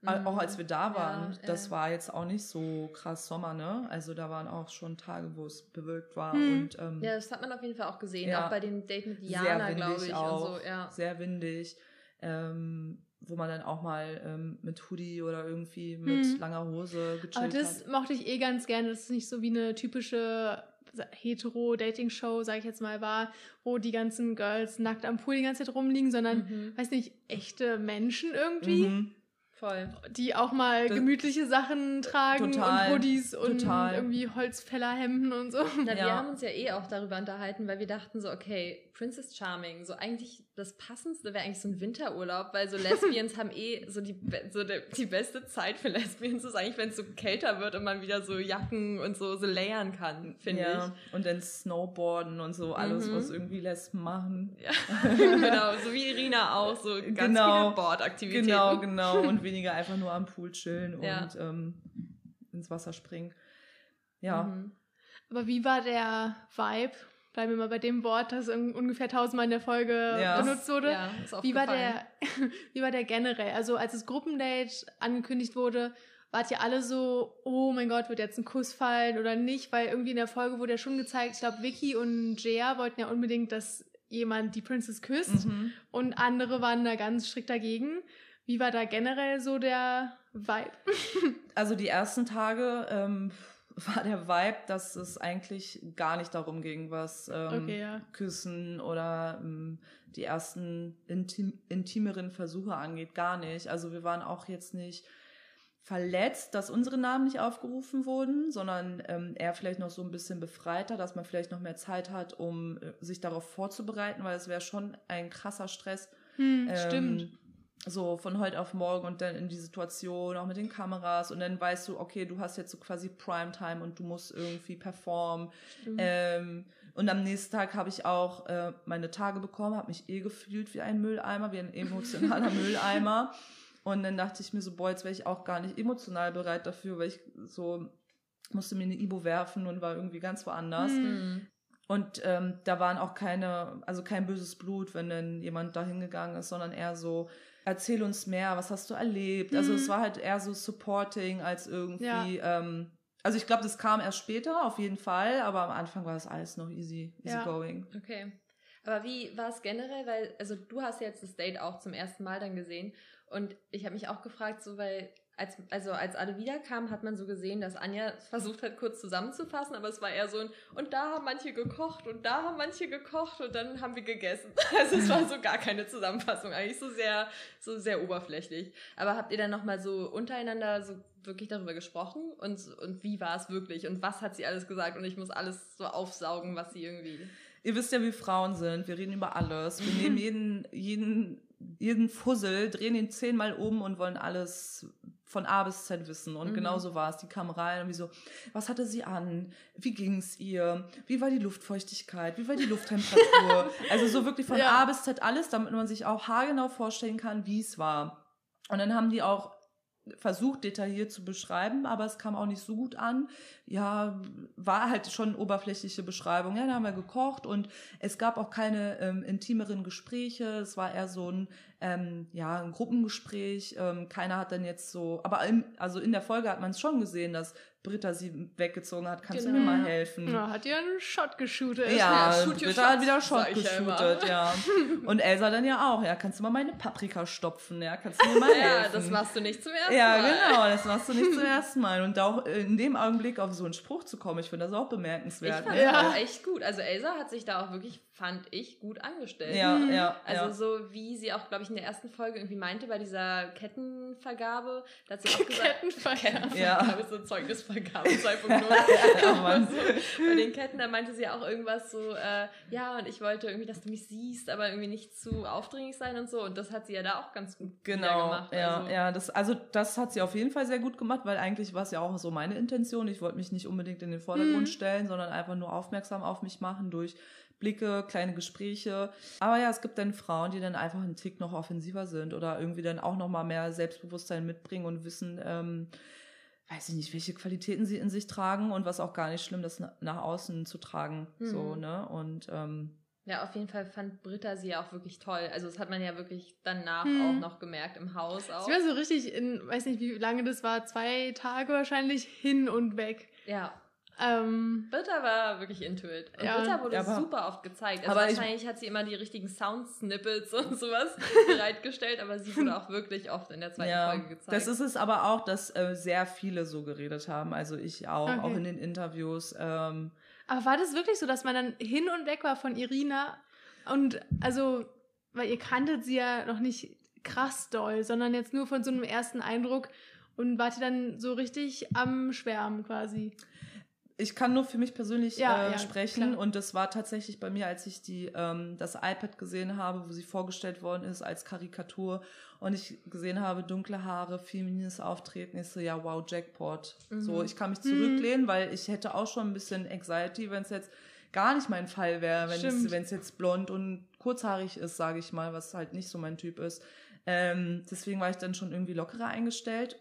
auch als wir da waren, Ja, das ja. war jetzt auch nicht so krass Sommer, ne? Also da waren auch schon Tage, wo es bewölkt war Hm. und ähm, Ja, das hat man auf jeden Fall auch gesehen. Ja. Auch bei dem Date mit Diana, glaube ich. auch, Und so, ja. sehr windig, ähm, wo man dann auch mal ähm, mit Hoodie oder irgendwie mit Hm. langer Hose Aber gechillt das hat. mochte ich eh ganz gerne. Das ist nicht so wie eine typische Hetero-Dating-Show, sage ich jetzt mal, war, wo die ganzen Girls nackt am Pool die ganze Zeit rumliegen, sondern, Mhm. weiß nicht, echte Menschen irgendwie, Mhm. Voll. die auch mal Das- gemütliche Sachen tragen Total, und Hoodies und total. irgendwie Holzfällerhemden und so. Na, wir Ja. haben uns ja eh auch darüber unterhalten, weil wir dachten so, okay, Princess Charming, so eigentlich das Passendste wäre eigentlich so ein Winterurlaub, weil so Lesbians haben eh so die, so de, die beste Zeit für Lesbians ist eigentlich, wenn es so kälter wird und man wieder so Jacken und so, so layern kann, finde ja. Und dann Snowboarden und so, alles, Mhm. was irgendwie Lesben machen. ich. Ja, genau, so wie Irina auch, so ganz Genau. viele Bordaktivitäten. Genau, genau. Und weniger einfach nur am Pool chillen Ja. und ähm, ins Wasser springen. Ja. Mhm. Aber wie war der Vibe? Bleiben wir mal bei dem Wort, das un- ungefähr tausendmal in der Folge Ja. benutzt wurde. Ja, ist Wie war, der, wie war der generell? Also als das Gruppendate angekündigt wurde, wart ihr alle so, oh mein Gott, wird jetzt ein Kuss fallen oder nicht? Weil irgendwie in der Folge wurde ja schon gezeigt, ich glaube, Vicky und Jaya wollten ja unbedingt, dass jemand die Princess küsst Mhm. und andere waren da ganz strikt dagegen. Wie war da generell so der Vibe? Also die ersten Tage ähm, war der Vibe, dass es eigentlich gar nicht darum ging, was ähm, Okay, ja. Küssen oder ähm, die ersten intim intimeren Versuche angeht. Gar nicht. Also wir waren auch jetzt nicht verletzt, dass unsere Namen nicht aufgerufen wurden, sondern ähm, eher vielleicht noch so ein bisschen befreiter, dass man vielleicht noch mehr Zeit hat, um äh, sich darauf vorzubereiten, weil es wäre schon ein krasser Stress, Hm, ähm, stimmt. So von heute auf morgen und dann in die Situation, auch mit den Kameras und dann weißt du, okay, du hast jetzt so quasi Primetime und du musst irgendwie performen. Ähm, und am nächsten Tag habe ich auch äh, meine Tage bekommen, habe mich eh gefühlt wie ein Mülleimer, wie ein emotionaler Mülleimer. Und dann dachte ich mir so, boah, jetzt wäre ich auch gar nicht emotional bereit dafür, weil ich so musste mir eine Ibo werfen und war irgendwie ganz woanders. Hm. Mhm. Und ähm, da waren auch keine, also kein böses Blut, wenn dann jemand da hingegangen ist, sondern eher so, erzähl uns mehr, was hast du erlebt? Also es war halt eher so supporting als irgendwie, ähm, also ich glaube, das kam erst später, auf jeden Fall, aber am Anfang war das alles noch easy, easy Ja. going. Okay. Aber wie war es generell? Weil, also du hast jetzt das Date auch zum ersten Mal dann gesehen. Und ich habe mich auch gefragt, so weil, als, also als alle wiederkamen, hat man so gesehen, dass Anja versucht hat, kurz zusammenzufassen, aber es war eher so ein, und da haben manche gekocht und da haben manche gekocht und dann haben wir gegessen. Also es war so gar keine Zusammenfassung, eigentlich so sehr, so sehr oberflächlich. Aber habt ihr dann nochmal so untereinander so wirklich darüber gesprochen? Und, und wie war es wirklich? Und was hat sie alles gesagt? Und ich muss alles so aufsaugen, was sie irgendwie. Ihr wisst ja, wie Frauen sind. Wir reden über alles. Wir nehmen jeden, jeden, jeden Fussel, drehen ihn zehnmal um und wollen alles von A bis Z wissen. Und Mhm. genauso war es. Die kam rein und wie so, was hatte sie an? Wie ging's ihr? Wie war die Luftfeuchtigkeit? Wie war die Lufttemperatur? also so wirklich von Ja. A bis Z alles, damit man sich auch haargenau vorstellen kann, wie es war. Und dann haben die auch versucht, detailliert zu beschreiben, aber es kam auch nicht so gut an. Ja, war halt schon oberflächliche Beschreibung. Ja, da haben wir gekocht und es gab auch keine ähm, intimeren Gespräche. Es war eher so ein, ähm, ja, ein Gruppengespräch. Ähm, keiner hat dann jetzt so, aber im, also in der Folge hat man es schon gesehen, dass Britta sie weggezogen hat. Kannst du Genau. mir mal helfen? Ja, hat ihr einen Shot geshootet. Ja, Ja, shoot Britta hat wieder Shot ja geshootet, ja. Und Elsa dann ja auch, ja, kannst du mal meine Paprika stopfen, ja, kannst du mir mal helfen. Ja, das machst du nicht zum ersten Ja, Mal. genau, das machst du nicht zum ersten Mal. Und auch in dem Augenblick auf so einen Spruch zu kommen, ich finde das auch Ich bemerkenswert. fand ne? das Ja. auch echt gut. Also Elsa hat sich da auch wirklich, fand ich, gut angestellt. ja, Mhm. ja, Also ja. so wie sie auch, glaube ich, in der ersten Folge irgendwie meinte bei dieser Kettenvergabe, da hat sie auch gesagt, Kettenvergabe. Ja. so Zeugnisvergabe 2.0. Ja, so, bei den Ketten, da meinte sie auch irgendwas so, äh, ja, und ich wollte irgendwie, dass du mich siehst, aber irgendwie nicht zu aufdringlich sein und so. Und das hat sie ja da auch ganz gut Genau, gemacht. ja, also, ja, das, also das hat sie auf jeden Fall sehr gut gemacht, weil eigentlich war es ja auch so meine Intention. Ich wollte mich nicht unbedingt in den Vordergrund Mhm. stellen, sondern einfach nur aufmerksam auf mich machen durch Blicke, kleine Gespräche. Aber ja, es gibt dann Frauen, die dann einfach einen Tick noch offensiver sind oder irgendwie dann auch noch mal mehr Selbstbewusstsein mitbringen und wissen, ähm, weiß ich nicht, welche Qualitäten sie in sich tragen und was auch gar nicht schlimm, das na- nach außen zu tragen, Mhm. so, ne, und, ähm, Ja, auf jeden Fall fand Britta sie ja auch wirklich toll. Also das hat man ja wirklich danach Mhm. auch noch gemerkt im Haus auch. Ich war so richtig in, weiß nicht, wie lange das war, zwei Tage wahrscheinlich hin und weg. Ja, Ähm, Britta war wirklich into it. Und Ja. Britta wurde Ja, aber- super oft gezeigt. Also aber ich- wahrscheinlich hat sie immer die richtigen Sound-Snippets und sowas bereitgestellt, aber sie wurde auch wirklich oft in der zweiten ja, Folge gezeigt. das ist es aber auch, dass äh, sehr viele so geredet haben, also ich auch, Okay. auch in den Interviews, ähm, aber war das wirklich so, dass man dann hin und weg war von Irina? Und also, weil ihr kanntet sie ja noch nicht krass doll, sondern jetzt nur von so einem ersten Eindruck und wart ihr dann so richtig am Schwärmen quasi. Ich kann nur für mich persönlich Ja, äh, ja, sprechen klar. und das war tatsächlich bei mir, als ich die ähm, das iPad gesehen habe, wo sie vorgestellt worden ist als Karikatur und ich gesehen habe dunkle Haare, feminines Auftreten, ich so ja wow Jackpot. Mhm. So ich kann mich zurücklehnen, weil ich hätte auch schon ein bisschen Anxiety, wenn es jetzt gar nicht mein Fall wäre, wenn es wenn es jetzt blond und kurzhaarig ist, sage ich mal, was halt nicht so mein Typ ist. Ähm, deswegen war ich dann schon irgendwie lockerer eingestellt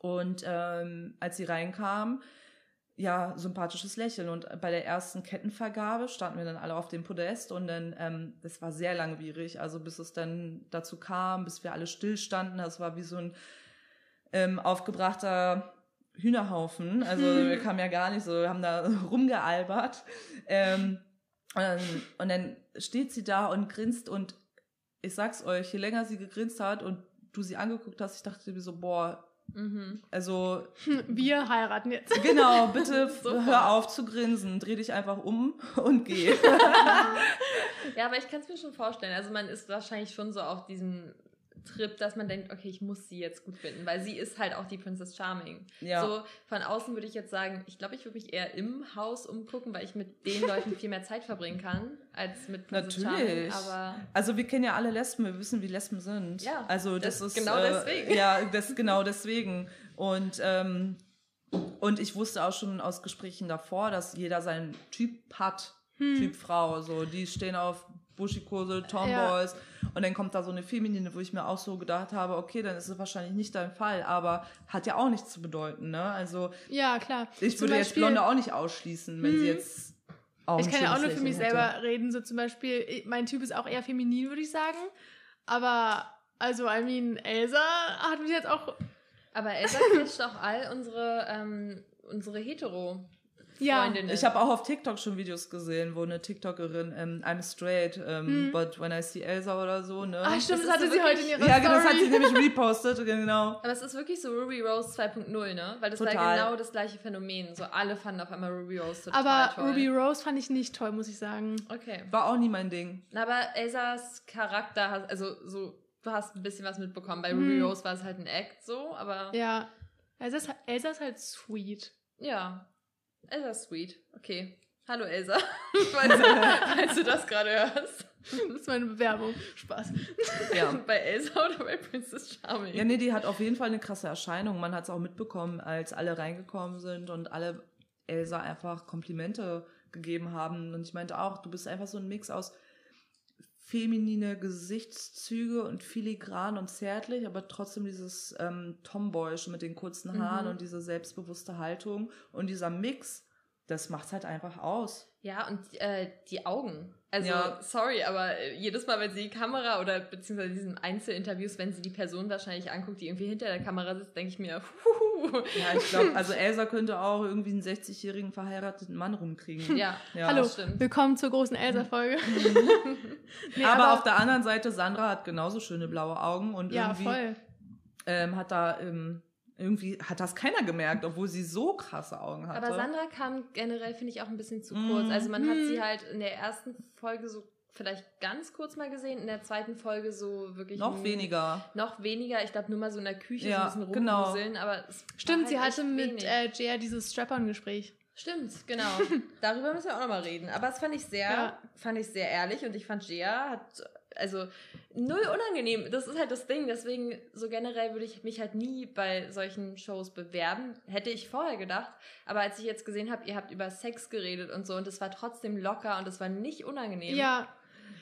und ähm, als sie reinkam ja, sympathisches Lächeln. Und bei der ersten Kettenvergabe standen wir dann alle auf dem Podest und dann, ähm, das war sehr langwierig, also bis es dann dazu kam, bis wir alle stillstanden, das war wie so ein ähm, aufgebrachter Hühnerhaufen. Also wir kamen ja gar nicht so, wir haben da rumgealbert. Ähm, und, dann, und dann steht sie da und grinst und ich sag's euch, je länger sie gegrinst hat und du sie angeguckt hast, ich dachte mir so, boah, Mhm. also Wir heiraten jetzt. Genau, bitte hör auf zu grinsen, dreh dich einfach um und geh. Ja, aber ich kann es mir schon vorstellen. Also man ist wahrscheinlich schon so auf diesem Trip, dass man denkt, okay, ich muss sie jetzt gut finden, weil sie ist halt auch die Princess Charming. Ja. So von außen würde ich jetzt sagen, ich glaube, ich würde mich eher im Haus umgucken, weil ich mit den Leuten viel mehr Zeit verbringen kann als mit Princess Natürlich. Charming. Aber Also wir kennen ja alle Lesben, wir wissen, wie Lesben sind. Ja, also das, das- ist genau äh, deswegen. Ja, das genau deswegen. Und ähm, und ich wusste auch schon aus Gesprächen davor, dass jeder seinen Typ hat, Hm. Typ Frau. So die stehen auf Buschikose, Tomboys und dann kommt da so eine Feminine, wo ich mir auch so gedacht habe, okay, dann ist es wahrscheinlich nicht dein Fall, aber hat ja auch nichts zu bedeuten, ne? Also Ja, klar. Ich Zum würde jetzt Beispiel- Blonde auch nicht ausschließen, wenn Mhm. sie jetzt Auch ich kann ja auch nur für mich Lächeln selber reden. So zum Beispiel, mein Typ ist auch eher feminin, würde ich sagen. Aber, also, I mean, Elsa hat mich jetzt auch. Aber Elsa catcht auch all unsere, ähm, unsere hetero Ja. Freundinnen. Ich habe auch auf TikTok schon Videos gesehen, wo eine TikTokerin, ähm, I'm straight, ähm, Hm. but when I see Elsa oder so, ne? Ah, stimmt, Das das, hatte sie heute in ihrer ja, Story. das hat sie nämlich repostet, genau. Aber es ist wirklich so Ruby Rose 2.0, ne? Weil das war Total. genau das gleiche Phänomen. So alle fanden auf einmal Ruby Rose total Aber toll. Ruby Rose fand ich nicht toll, muss ich sagen. Okay. War auch nie mein Ding. Aber Elsas Charakter, hat- also so, du hast ein bisschen was mitbekommen. Bei Hm. Ruby Rose war es halt ein Act so, aber ja. Ja. Elsa ist, Elsa ist halt sweet. Elsa ist sweet. Okay. Hallo Elsa, falls, du, falls du das gerade hörst. Das ist meine Bewerbung. Spaß. Ja. Bei Elsa oder bei Princess Charming? Ja, nee, die hat auf jeden Fall eine krasse Erscheinung. Man hat es auch mitbekommen, als alle reingekommen sind und alle Elsa einfach Komplimente gegeben haben. Und ich meinte auch, du bist einfach so ein Mix aus feminine Gesichtszüge und filigran und zärtlich, aber trotzdem dieses ähm, Tomboyisch mit den kurzen Haaren Mhm. und diese selbstbewusste Haltung. Und dieser Mix, das macht's halt einfach aus. Ja, und äh, die Augen. Also, Ja. sorry, aber äh, jedes Mal, wenn sie die Kamera oder beziehungsweise diesen Einzelinterviews, wenn sie die Person wahrscheinlich anguckt, die irgendwie hinter der Kamera sitzt, denke ich mir, huhu. Ja, ich glaube, also Elsa könnte auch irgendwie einen 60-jährigen verheirateten Mann rumkriegen. Ja, Ja. Hallo, stimmt. willkommen zur großen Elsa-Folge. Nee, aber, auf der anderen Seite, Sandra hat genauso schöne blaue Augen und Ja, irgendwie voll. ähm, hat da ähm, irgendwie hat das keiner gemerkt, obwohl sie so krasse Augen hatte. Aber Sandra kam generell, finde ich, auch ein bisschen zu kurz. Also man hat sie halt in der ersten Folge so vielleicht ganz kurz mal gesehen, in der zweiten Folge so wirklich noch weniger. Noch weniger, ich glaube nur mal so in der Küche Ja, so ein bisschen genau. rumwuseln, aber es war Stimmt, halt sie hatte mit äh, Jaya dieses Strap-on-Gespräch. Stimmt, genau. Darüber müssen wir auch nochmal reden. Aber das fand ich sehr, Ja. fand ich sehr ehrlich und ich fand Gia hat also null unangenehm. Das ist halt das Ding. Deswegen so generell würde ich mich halt nie bei solchen Shows bewerben. Hätte ich vorher gedacht. Aber als ich jetzt gesehen habe, ihr habt über Sex geredet und so und es war trotzdem locker und es war nicht unangenehm. Ja.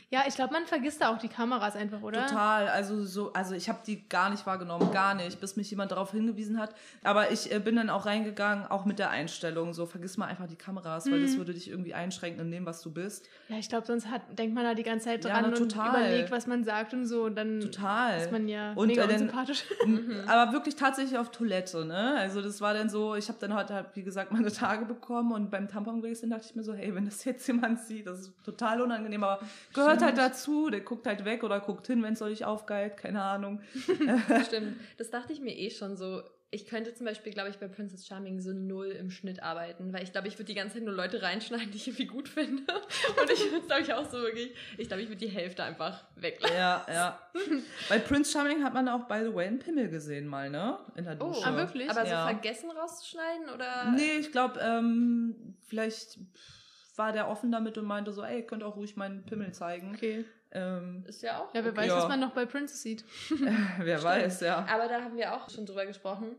Ja, ich glaube, man vergisst da auch die Kameras einfach, oder? Total, also so, also ich habe die gar nicht wahrgenommen, gar nicht, bis mich jemand darauf hingewiesen hat. Aber ich äh, bin dann auch reingegangen, auch mit der Einstellung, so vergiss mal einfach die Kameras, weil Mhm. das würde dich irgendwie einschränken in dem, was du bist. Ja, ich glaube, sonst hat, denkt man da die ganze Zeit Ja, dran na, und überlegt, was man sagt und so. Und dann Total. ist man ja Und, mega äh, dann- unsympathisch. Mhm. Aber wirklich tatsächlich auf Toilette, ne? Also das war dann so, ich habe dann heute, halt, wie gesagt, meine Tage bekommen und beim Tampon-Wechseln dachte ich mir so, hey, wenn das jetzt jemand sieht, das ist total unangenehm, aber gehört halt dazu, der guckt halt weg oder guckt hin, wenn es euch aufgeilt, keine Ahnung. Stimmt. Das dachte ich mir eh schon so. Ich könnte zum Beispiel, glaube ich, bei Princess Charming so null im Schnitt arbeiten, weil ich glaube, ich würde die ganze Zeit nur Leute reinschneiden, die ich irgendwie gut finde. Und ich würde, glaube ich, auch so wirklich, ich glaube, ich würde die Hälfte einfach weglassen. Ja, ja. Bei Prince Charming hat man auch, by the way, einen Pimmel gesehen mal, ne? In der Oh, Dusche. Ah, wirklich? Aber so Ja. vergessen rauszuschneiden oder? Nee, ich glaube, ähm, vielleicht war der offen damit und meinte so, ey, ihr könnt auch ruhig meinen Pimmel zeigen. Okay. Ähm, Ist ja auch. Ja, wer okay. weiß, Ja. was man noch bei Princess sieht. wer weiß, ja. Aber da haben wir auch schon drüber gesprochen.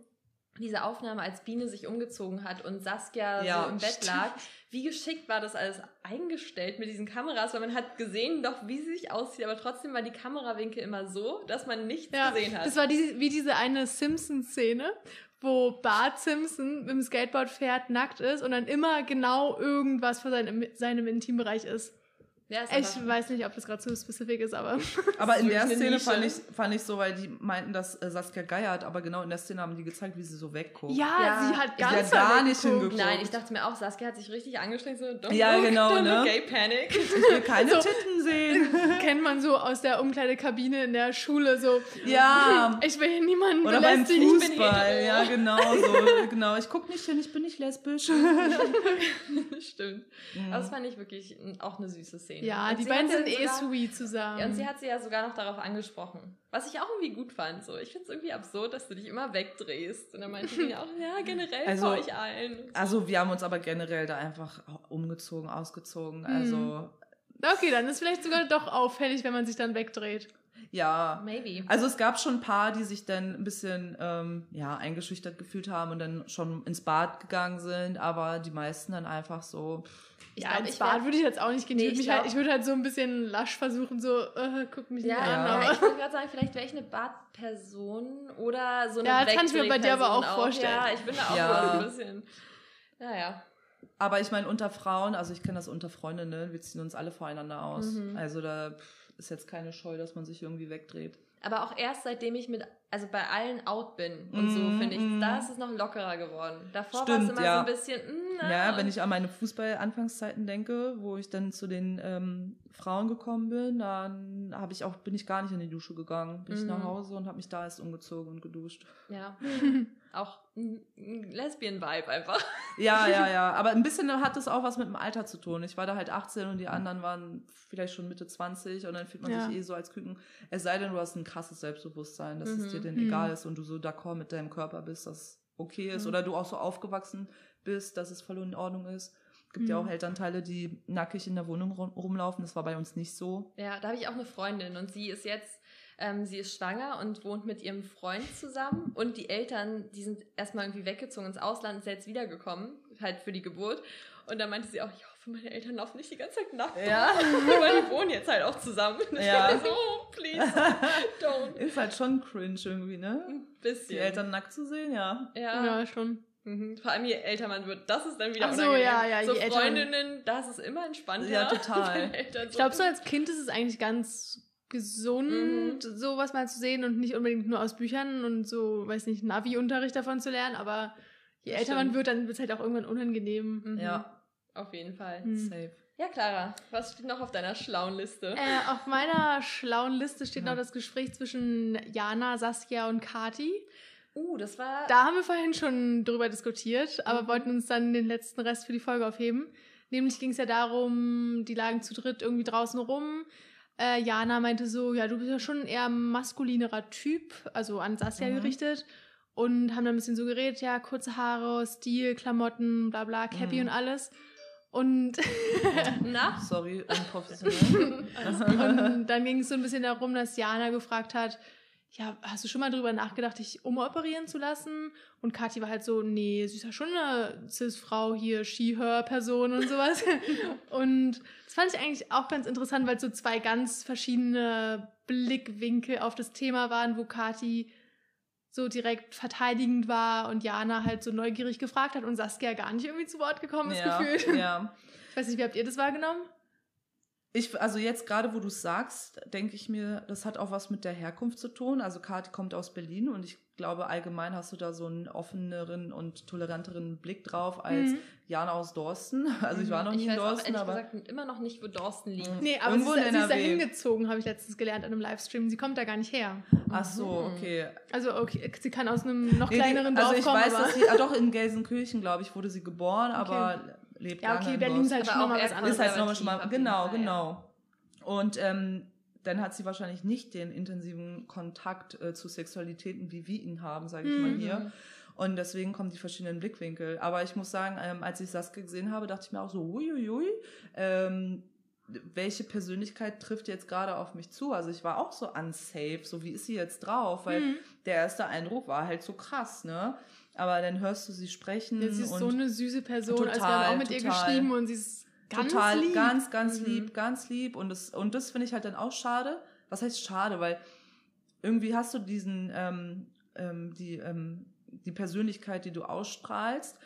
Diese Aufnahme, als Biene sich umgezogen hat und Saskia Ja, so im Bett stimmt. lag. Wie geschickt war das alles eingestellt mit diesen Kameras, weil man hat gesehen doch, wie sie sich aussieht, aber trotzdem war die Kamerawinkel immer so, dass man nichts Ja, gesehen hat. das war die, wie diese eine Simpsons-Szene, wo Bart Simpson mit dem Skateboard fährt, nackt ist und dann immer genau irgendwas vor seinem, seinem Intimbereich ist. Ja, Ich weiß nicht, ob das gerade zu spezifisch ist, aber Aber in der Szene fand ich, fand ich so, weil die meinten, dass äh, Saskia geiert, aber genau in der Szene haben die gezeigt, wie sie so wegguckt. ja, Ja, sie hat sie hat ganz gar nicht geguckt. hingeguckt. Nein, ich dachte mir auch, Saskia hat sich richtig angestrengt, so, don't Ja, look, genau, don't ne? gay panic. Ich will keine So. Titten sehen. Kennt man so aus der Umkleidekabine in der Schule so. Ja. Ich will hier niemanden Oder beim belästigen. ich bin Fußball, ja genau so, genau. Ich guck nicht hin, ich bin nicht lesbisch. Stimmt. Mhm. Aber das fand ich wirklich auch eine süße Szene. Ja, Und die beiden sind eh sogar- sweet zusammen. Ja, und sie hat sie ja sogar noch darauf angesprochen. Was ich auch irgendwie gut fand. So. Ich finde es irgendwie absurd, dass du dich immer wegdrehst. Und dann meinte sie auch, ja, generell Also- vor euch allen. Also wir haben uns aber generell da einfach umgezogen, ausgezogen. Also okay, dann ist vielleicht sogar doch auffällig, wenn man sich dann wegdreht. ja. Maybe. Also es gab schon ein paar, die sich dann ein bisschen ähm, ja, eingeschüchtert gefühlt haben und dann schon ins Bad gegangen sind, aber die meisten dann einfach so, Ich ja, glaub, ins Bad würde ich jetzt auch nicht gehen. Nee, ich ich würde halt, glaub- ich würd halt so ein bisschen lasch versuchen, so, äh, guck mich Ja, nicht an. ja, Aber ich wollte gerade sagen, vielleicht wäre ich eine Badperson oder so eine Ja, das kann ich mir bei dir aber Wegdrehperson auch vorstellen. Ja, ich bin da auch Ja. so ein bisschen. Naja. aber ich meine, unter Frauen, also ich kenne das unter Freundinnen, wir ziehen uns alle voreinander aus. Mhm. Also da ist jetzt keine Scheu, dass man sich irgendwie wegdreht. Aber auch erst seitdem ich mit, also bei allen out bin und so, Mhm, finde ich, mhm. da ist es noch lockerer geworden. Davor war es immer ja. so ein bisschen, mm, Ja, wenn ich an meine Fußball-Anfangszeiten denke, wo ich dann zu den ähm, Frauen gekommen bin, dann habe ich auch, bin ich gar nicht in die Dusche gegangen. Bin ich Mhm. nach Hause und habe mich da erst umgezogen und geduscht. Ja, auch ein, Lesbian-Vibe einfach. Ja, ja, ja. Aber ein bisschen hat das auch was mit dem Alter zu tun. Ich war da halt 18 und die anderen waren vielleicht schon Mitte 20 und dann fühlt man Ja. sich eh so als Küken. Es sei denn, du hast ein krasses Selbstbewusstsein, dass es Mhm. dir denn Mhm. egal ist und du so d'accord mit deinem Körper bist, dass es okay ist. Mhm. Oder du auch so aufgewachsen bist, dass es voll in Ordnung ist. Gibt ja Mhm. auch Elternteile, die nackig in der Wohnung rum- rumlaufen. Das war bei uns nicht so. Ja, da habe ich auch eine Freundin und sie ist jetzt, ähm, sie ist schwanger und wohnt mit ihrem Freund zusammen und die Eltern, die sind erstmal irgendwie weggezogen ins Ausland, ist jetzt wiedergekommen, halt für die Geburt. Und da meinte sie auch, ich hoffe, meine Eltern laufen nicht die ganze Zeit nackt. Ja. Weil die wohnen jetzt halt auch zusammen. Ich Ja. so, oh, please, don't. Ist halt schon cringe irgendwie, ne? Ein bisschen. Die Eltern nackt zu sehen, ja. Ja. Ja, schon. Mhm. Vor allem je älter man wird, das ist dann wieder Ach so, unangenehm. ja, ja, So je man- Freundinnen, das ist immer entspannter. Ja, total. Eltern Ich glaube, so als Kind ist es eigentlich ganz gesund, Mhm. sowas mal zu sehen und nicht unbedingt nur aus Büchern und so, weiß nicht, Navi-Unterricht davon zu lernen, aber je älter man stimmt. wird, dann wird es halt auch irgendwann unangenehm. Mhm. Ja. Auf jeden Fall. Mhm. Safe. Ja, Clara, was steht noch auf deiner schlauen Liste? Äh, auf meiner schlauen Liste steht Ja. noch das Gespräch zwischen Jana, Saskia und Kati. Uh, das war. Da haben wir vorhin schon drüber diskutiert, aber Mhm. wollten uns dann den letzten Rest für die Folge aufheben. Nämlich ging es ja darum, die lagen zu dritt irgendwie draußen rum. Äh, Jana meinte so, ja, du bist ja schon ein eher maskulinerer Typ, also an Saskia Mhm. gerichtet. Und haben dann ein bisschen so geredet, ja, kurze Haare, Stil, Klamotten, bla bla, Cappy Mhm. und alles. Und, Na? Sorry, unprofessionell. und dann ging es so ein bisschen darum, dass Jana gefragt hat, ja, hast du schon mal drüber nachgedacht, dich umoperieren zu lassen? Und Kathi war halt so, nee, sie ist ja schon eine Cis-Frau hier, She-Her-Person und sowas. und das fand ich eigentlich auch ganz interessant, weil es so zwei ganz verschiedene Blickwinkel auf das Thema waren, wo Kathi so direkt verteidigend war und Jana halt so neugierig gefragt hat und Saskia gar nicht irgendwie zu Wort gekommen ist, ja, gefühlt. ja. Ich weiß nicht, wie habt ihr das wahrgenommen? Ich, also jetzt gerade, wo du es sagst, denke ich mir, das hat auch was mit der Herkunft zu tun. Also Kathi kommt aus Berlin und ich glaube, allgemein hast du da so einen offeneren und toleranteren Blick drauf als Mhm. Jana aus Dorsten. Also ich war noch nie ich in weiß auch Dorsten, ehrlich aber gesagt immer noch nicht, wo Dorsten liegt. Mhm. Nee, aber Irgendwo sie ist, sie ist da hingezogen, habe ich letztens gelernt an einem Livestream. Sie kommt da gar nicht her. ach so, Mhm. okay. Also okay, sie kann aus einem noch Nee, die- kleineren Dorf also ich kommen, weiß, aber dass sie, ah, doch in Gelsenkirchen, glaube ich, wurde sie geboren, aber lebt ja, okay, in Berlin ist Dorsten. halt schon auch nochmal was anderes. ist halt nochmal schon mal, genau, genau. Und ähm, dann hat sie wahrscheinlich nicht den intensiven Kontakt äh, zu Sexualitäten, wie wir ihn haben, sage ich mal Mhm. hier. Und deswegen kommen die verschiedenen Blickwinkel. Aber ich muss sagen, ähm, als ich Saskia gesehen habe, dachte ich mir auch so, uiuiui, ähm, welche Persönlichkeit trifft jetzt gerade auf mich zu? Also ich war auch so unsafe, so wie ist sie jetzt drauf? Weil Mhm. der erste Eindruck war halt so krass, ne? Aber dann hörst du sie sprechen Ja, sie ist und so eine süße Person, als wir Total, haben auch mit ihr total. geschrieben und sie ist ganz total, lieb. ganz, ganz Mhm. lieb, ganz lieb. Und das, und das finde ich halt dann auch schade. Was heißt schade? Weil irgendwie hast du diesen, ähm, ähm, die, ähm, die Persönlichkeit, die du ausstrahlst.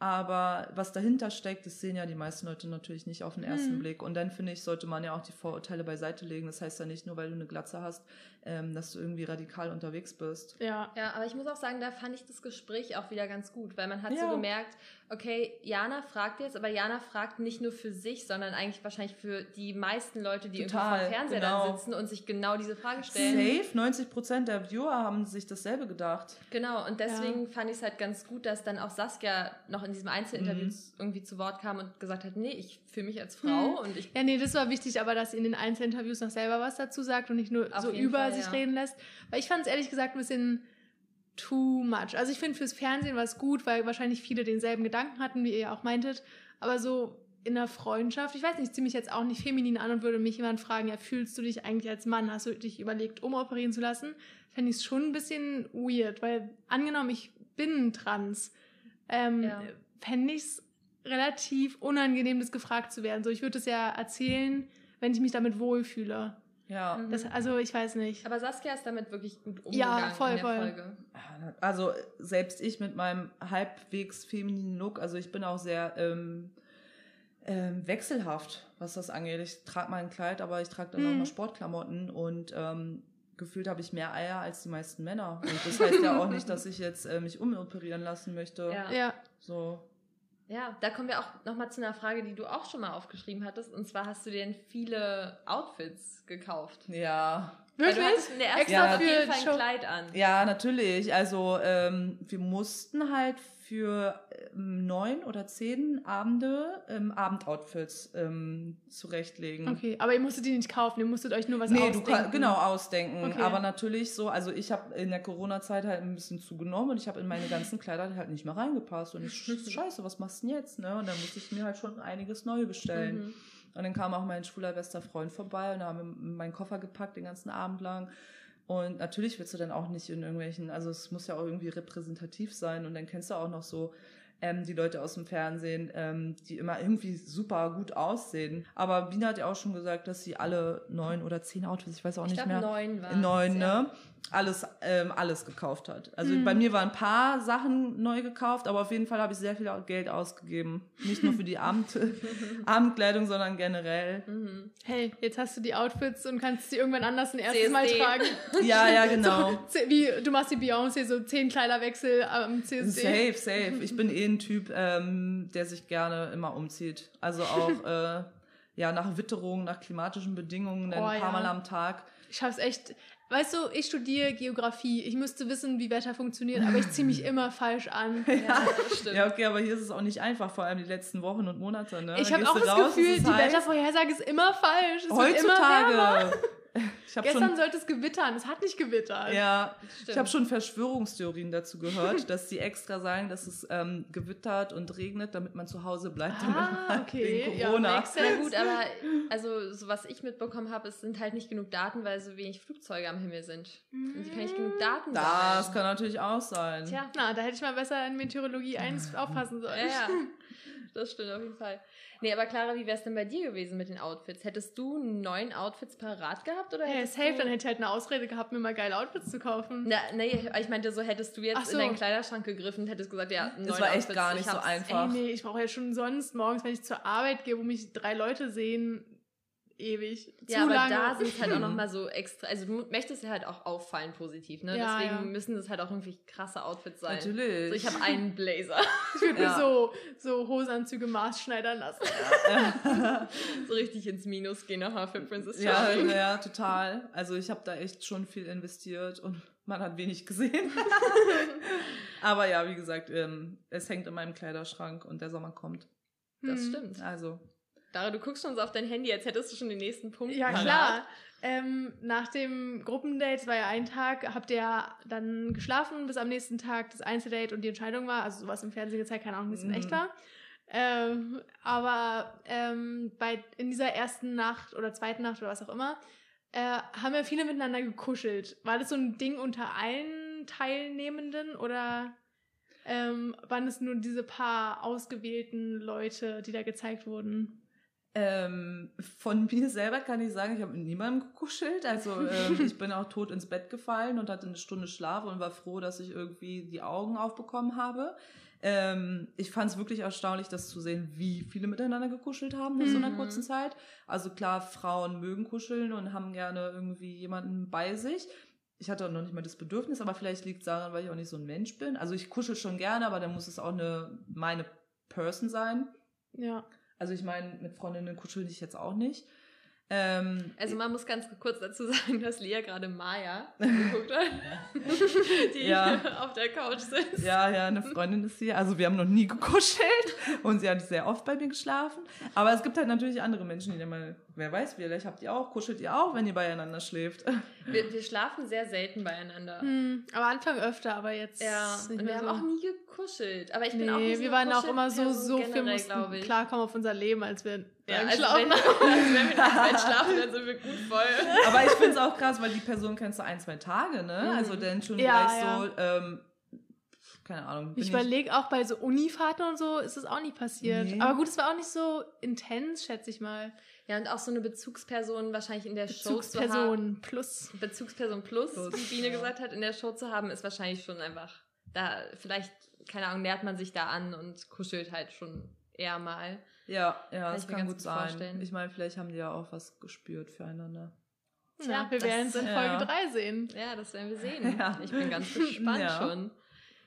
Aber was dahinter steckt, das sehen ja die meisten Leute natürlich nicht auf den ersten Mhm. Blick. Und dann finde ich, sollte man ja auch die Vorurteile beiseite legen. Das heißt ja nicht nur, weil du eine Glatze hast, ähm, dass du irgendwie radikal unterwegs bist. Ja. Ja, aber ich muss auch sagen, da fand ich das Gespräch auch wieder ganz gut, weil man hat Ja. so gemerkt, okay, Jana fragt jetzt, aber Jana fragt nicht nur für sich, sondern eigentlich wahrscheinlich für die meisten Leute, die irgendwie Total, vor dem Fernseher genau. dann sitzen und sich genau diese Frage stellen. Safe, 90 Prozent der Viewer haben sich dasselbe gedacht. Genau, und deswegen fand ich es halt ganz gut, dass dann auch Saskia noch in diesem Einzelinterview Mhm. irgendwie zu Wort kam und gesagt hat, nee, ich fühle mich als Frau Mhm. und ich Ja, nee, das war wichtig, aber dass sie in den Einzelinterviews noch selber was dazu sagt und nicht nur Auf so über Fall, sich reden lässt. Weil ich fand es ehrlich gesagt ein bisschen too much. Also ich finde fürs Fernsehen war es gut, weil wahrscheinlich viele denselben Gedanken hatten, wie ihr ja auch meintet. Aber so in der Freundschaft, ich weiß nicht, ich ziehe mich jetzt auch nicht feminin an und würde mich jemand fragen, ja, fühlst du dich eigentlich als Mann? Hast du dich überlegt, umoperieren zu lassen? Fände ich es schon ein bisschen weird, weil angenommen, ich bin trans, ähm, Ja. fände ich es relativ unangenehm, das gefragt zu werden. So, ich würde es ja erzählen, wenn ich mich damit wohlfühle. Ja. Mhm. Das, also ich weiß nicht. Aber Saskia ist damit wirklich gut Ja, umgegangen voll, in der voll. Folge. Also selbst ich mit meinem halbwegs femininen Look, also ich bin auch sehr ähm, ähm, wechselhaft, was das angeht. Ich trage mal ein Kleid, aber ich trage dann auch Mhm. noch Sportklamotten und ähm, gefühlt habe ich mehr Eier als die meisten Männer. Und das heißt ja auch nicht, dass ich jetzt äh, mich umoperieren lassen möchte. Ja. Ja. So. Ja, da kommen wir auch nochmal zu einer Frage, die du auch schon mal aufgeschrieben hattest. Und zwar hast du dir denn viele Outfits gekauft? Ja. Weil du Wirklich? in der ersten auf jeden für Fall ein Kleid an. Ja, natürlich. Also ähm, wir mussten halt für ähm, neun oder zehn Abende ähm, Abendoutfits ähm, zurechtlegen. Okay, aber ihr musstet die nicht kaufen, ihr musstet euch nur was Nee, du ausdenken. kannst genau ausdenken. Okay. Aber natürlich so, also ich habe in der Corona-Zeit halt ein bisschen zugenommen und ich habe in meine ganzen Kleider halt nicht mehr reingepasst. Und ich, scheiße, was machst du denn jetzt? Ne? Und dann musste ich mir halt schon einiges neu bestellen. Mhm. Und dann kam auch mein schwuler bester Freund vorbei und da haben wir meinen Koffer gepackt den ganzen Abend lang. Und natürlich willst du dann auch nicht in irgendwelchen, also es muss ja auch irgendwie repräsentativ sein. Und dann kennst du auch noch so ähm, die Leute aus dem Fernsehen, ähm, die immer irgendwie super gut aussehen. Aber Bina hat ja auch schon gesagt, dass sie alle neun oder zehn Outfits, ich weiß auch Ich nicht glaube, mehr, neun war neun, ne? Alles, ähm, alles gekauft hat. Also Mhm. bei mir waren ein paar Sachen neu gekauft, aber auf jeden Fall habe ich sehr viel Geld ausgegeben. Nicht nur für die Abend, Abendkleidung, sondern generell. Mhm. Hey, jetzt hast du die Outfits und kannst sie irgendwann anders ein erstes Mal CSD. tragen. Ja, ja, genau. Z- Wie, du machst die Beyoncé, so zehn Kleiderwechsel am CSD. Safe, safe. Ich bin eh ein Typ, ähm, der sich gerne immer umzieht. Also auch äh, ja nach Witterung, nach klimatischen Bedingungen, Oh, ein paar ja. Mal am Tag. Ich schaff's echt. Weißt du, ich studiere Geografie. Ich müsste wissen, wie Wetter funktioniert, aber ich ziehe mich immer falsch an. Ja, das stimmt. Ja, okay, aber hier ist es auch nicht einfach, vor allem die letzten Wochen und Monate. Ne? Ich habe auch das raus, Gefühl, die heiß. Wettervorhersage ist immer falsch. Es. Heutzutage. Gestern schon, sollte es gewittern. Es hat nicht gewittert. ja, Stimmt. ich habe schon Verschwörungstheorien dazu gehört, dass die extra sagen, dass es ähm, gewittert und regnet, damit man zu Hause bleibt, damit Ah, man okay. wegen Ja, Corona. Na sense. gut, aber also so was ich mitbekommen habe, es sind halt nicht genug Daten, weil so wenig Flugzeuge am Himmel sind. Und die kann nicht genug Daten das sammeln. kann natürlich auch sein. Tja, Na, da hätte ich mal besser in Meteorologie 1 aufpassen sollen. ja, ja. Das stimmt auf jeden Fall. Nee, aber Clara, wie wäre es denn bei dir gewesen mit den Outfits? Hättest du neun Outfits parat gehabt oder Hey, hättest safe, du... dann hätte ich halt eine Ausrede gehabt, mir mal geile Outfits zu kaufen. Na, nee, ich meinte so, hättest du jetzt Ach so. in deinen Kleiderschrank gegriffen und hättest gesagt, ja, neun Das war echt Outfits, gar ich nicht so einfach. Ey, nee, ich brauche ja schon sonst morgens, wenn ich zur Arbeit gehe, wo mich drei Leute sehen, ewig. Ja, Zu aber lange. da sind es halt auch nochmal so extra, also du möchtest ja halt auch auffallen positiv, ne? Ja, Deswegen ja. müssen das halt auch irgendwie krasse Outfits sein. Natürlich. So, ich habe einen Blazer. Ich würde Ja. mir so, so Hosenanzüge maßschneidern lassen. so richtig ins Minus gehen nochmal für Princess Ja, Charming. ja, total. Also ich habe da echt schon viel investiert und man hat wenig gesehen. Aber ja, wie gesagt, ähm, es hängt in meinem Kleiderschrank und der Sommer kommt. Das Hm. stimmt. Also, Dara, du guckst schon so auf dein Handy, als hättest du schon den nächsten Punkt. Ja, parat. klar. Ähm, nach dem Gruppendate, es war ja ein Tag, habt ihr dann geschlafen, bis am nächsten Tag das Einzeldate und die Entscheidung war, also sowas im Fernsehen gezeigt, keine Ahnung, wie es in Mhm. echt war. Ähm, aber ähm, bei, in dieser ersten Nacht oder zweiten Nacht oder was auch immer, äh, haben ja viele miteinander gekuschelt. War das so ein Ding unter allen Teilnehmenden oder ähm, waren es nur diese paar ausgewählten Leute, die da gezeigt wurden? Ähm, von mir selber kann ich sagen, ich habe mit niemandem gekuschelt. Also ähm, ich bin auch tot ins Bett gefallen und hatte eine Stunde Schlaf und war froh, dass ich irgendwie die Augen aufbekommen habe. Ähm, ich fand es wirklich erstaunlich, das zu sehen, wie viele miteinander gekuschelt haben in so einer Mhm. kurzen Zeit. Also klar, Frauen mögen kuscheln und haben gerne irgendwie jemanden bei sich. Ich hatte auch noch nicht mal das Bedürfnis, aber vielleicht liegt es daran, weil ich auch nicht so ein Mensch bin. Also ich kuschel schon gerne, aber dann muss es auch eine meine Person sein. Ja. Also ich meine, mit Freundinnen kuschel ich jetzt auch nicht. Ähm, Also man muss ganz kurz dazu sagen, dass Lia gerade Maya geguckt hat, die Ja. auf der Couch sitzt. ja, ja, eine Freundin ist hier. Also wir haben noch nie gekuschelt und sie hat sehr oft bei mir geschlafen. Aber es gibt halt natürlich andere Menschen, die dann mal, wer weiß, vielleicht habt ihr auch, kuschelt ihr auch, wenn ihr beieinander schläft. Wir, wir schlafen sehr selten beieinander. Hm, am Anfang öfter, aber jetzt Ja, nicht und wir haben so. auch nie gekuschelt. Aber ich bin nee, auch nicht so wir waren auch immer so, so viel mussten klarkommen auf unser Leben, als wir Ja, dann also geschlafen wenn, haben. also wenn wir nachts Bett schlafen, dann sind wir gut voll. Aber ich finde es auch krass, weil die Person kennst du ein, zwei Tage, ne? Mhm. Also dann schon Ja, gleich ja. so, ähm, keine Ahnung. Ich überlege auch bei so Unifahrten und so ist es auch nicht passiert. Nee. Aber gut, es war auch nicht so intens, schätze ich mal. Ja, und auch so eine Bezugsperson wahrscheinlich in der Show zu haben. Bezugsperson plus. Bezugsperson plus, Plus, wie Biene ja. gesagt hat, in der Show zu haben, ist wahrscheinlich schon einfach, da vielleicht, keine Ahnung, nähert man sich da an und kuschelt halt schon eher mal. Ja, ja, das kann gut gut sein. vorstellen. Ich meine, vielleicht haben die ja auch was gespürt füreinander. Ja, Tja, wir das- werden es in ja. Folge 3 sehen. Ja, das werden wir sehen. Ja. Ich bin ganz gespannt Ja. schon.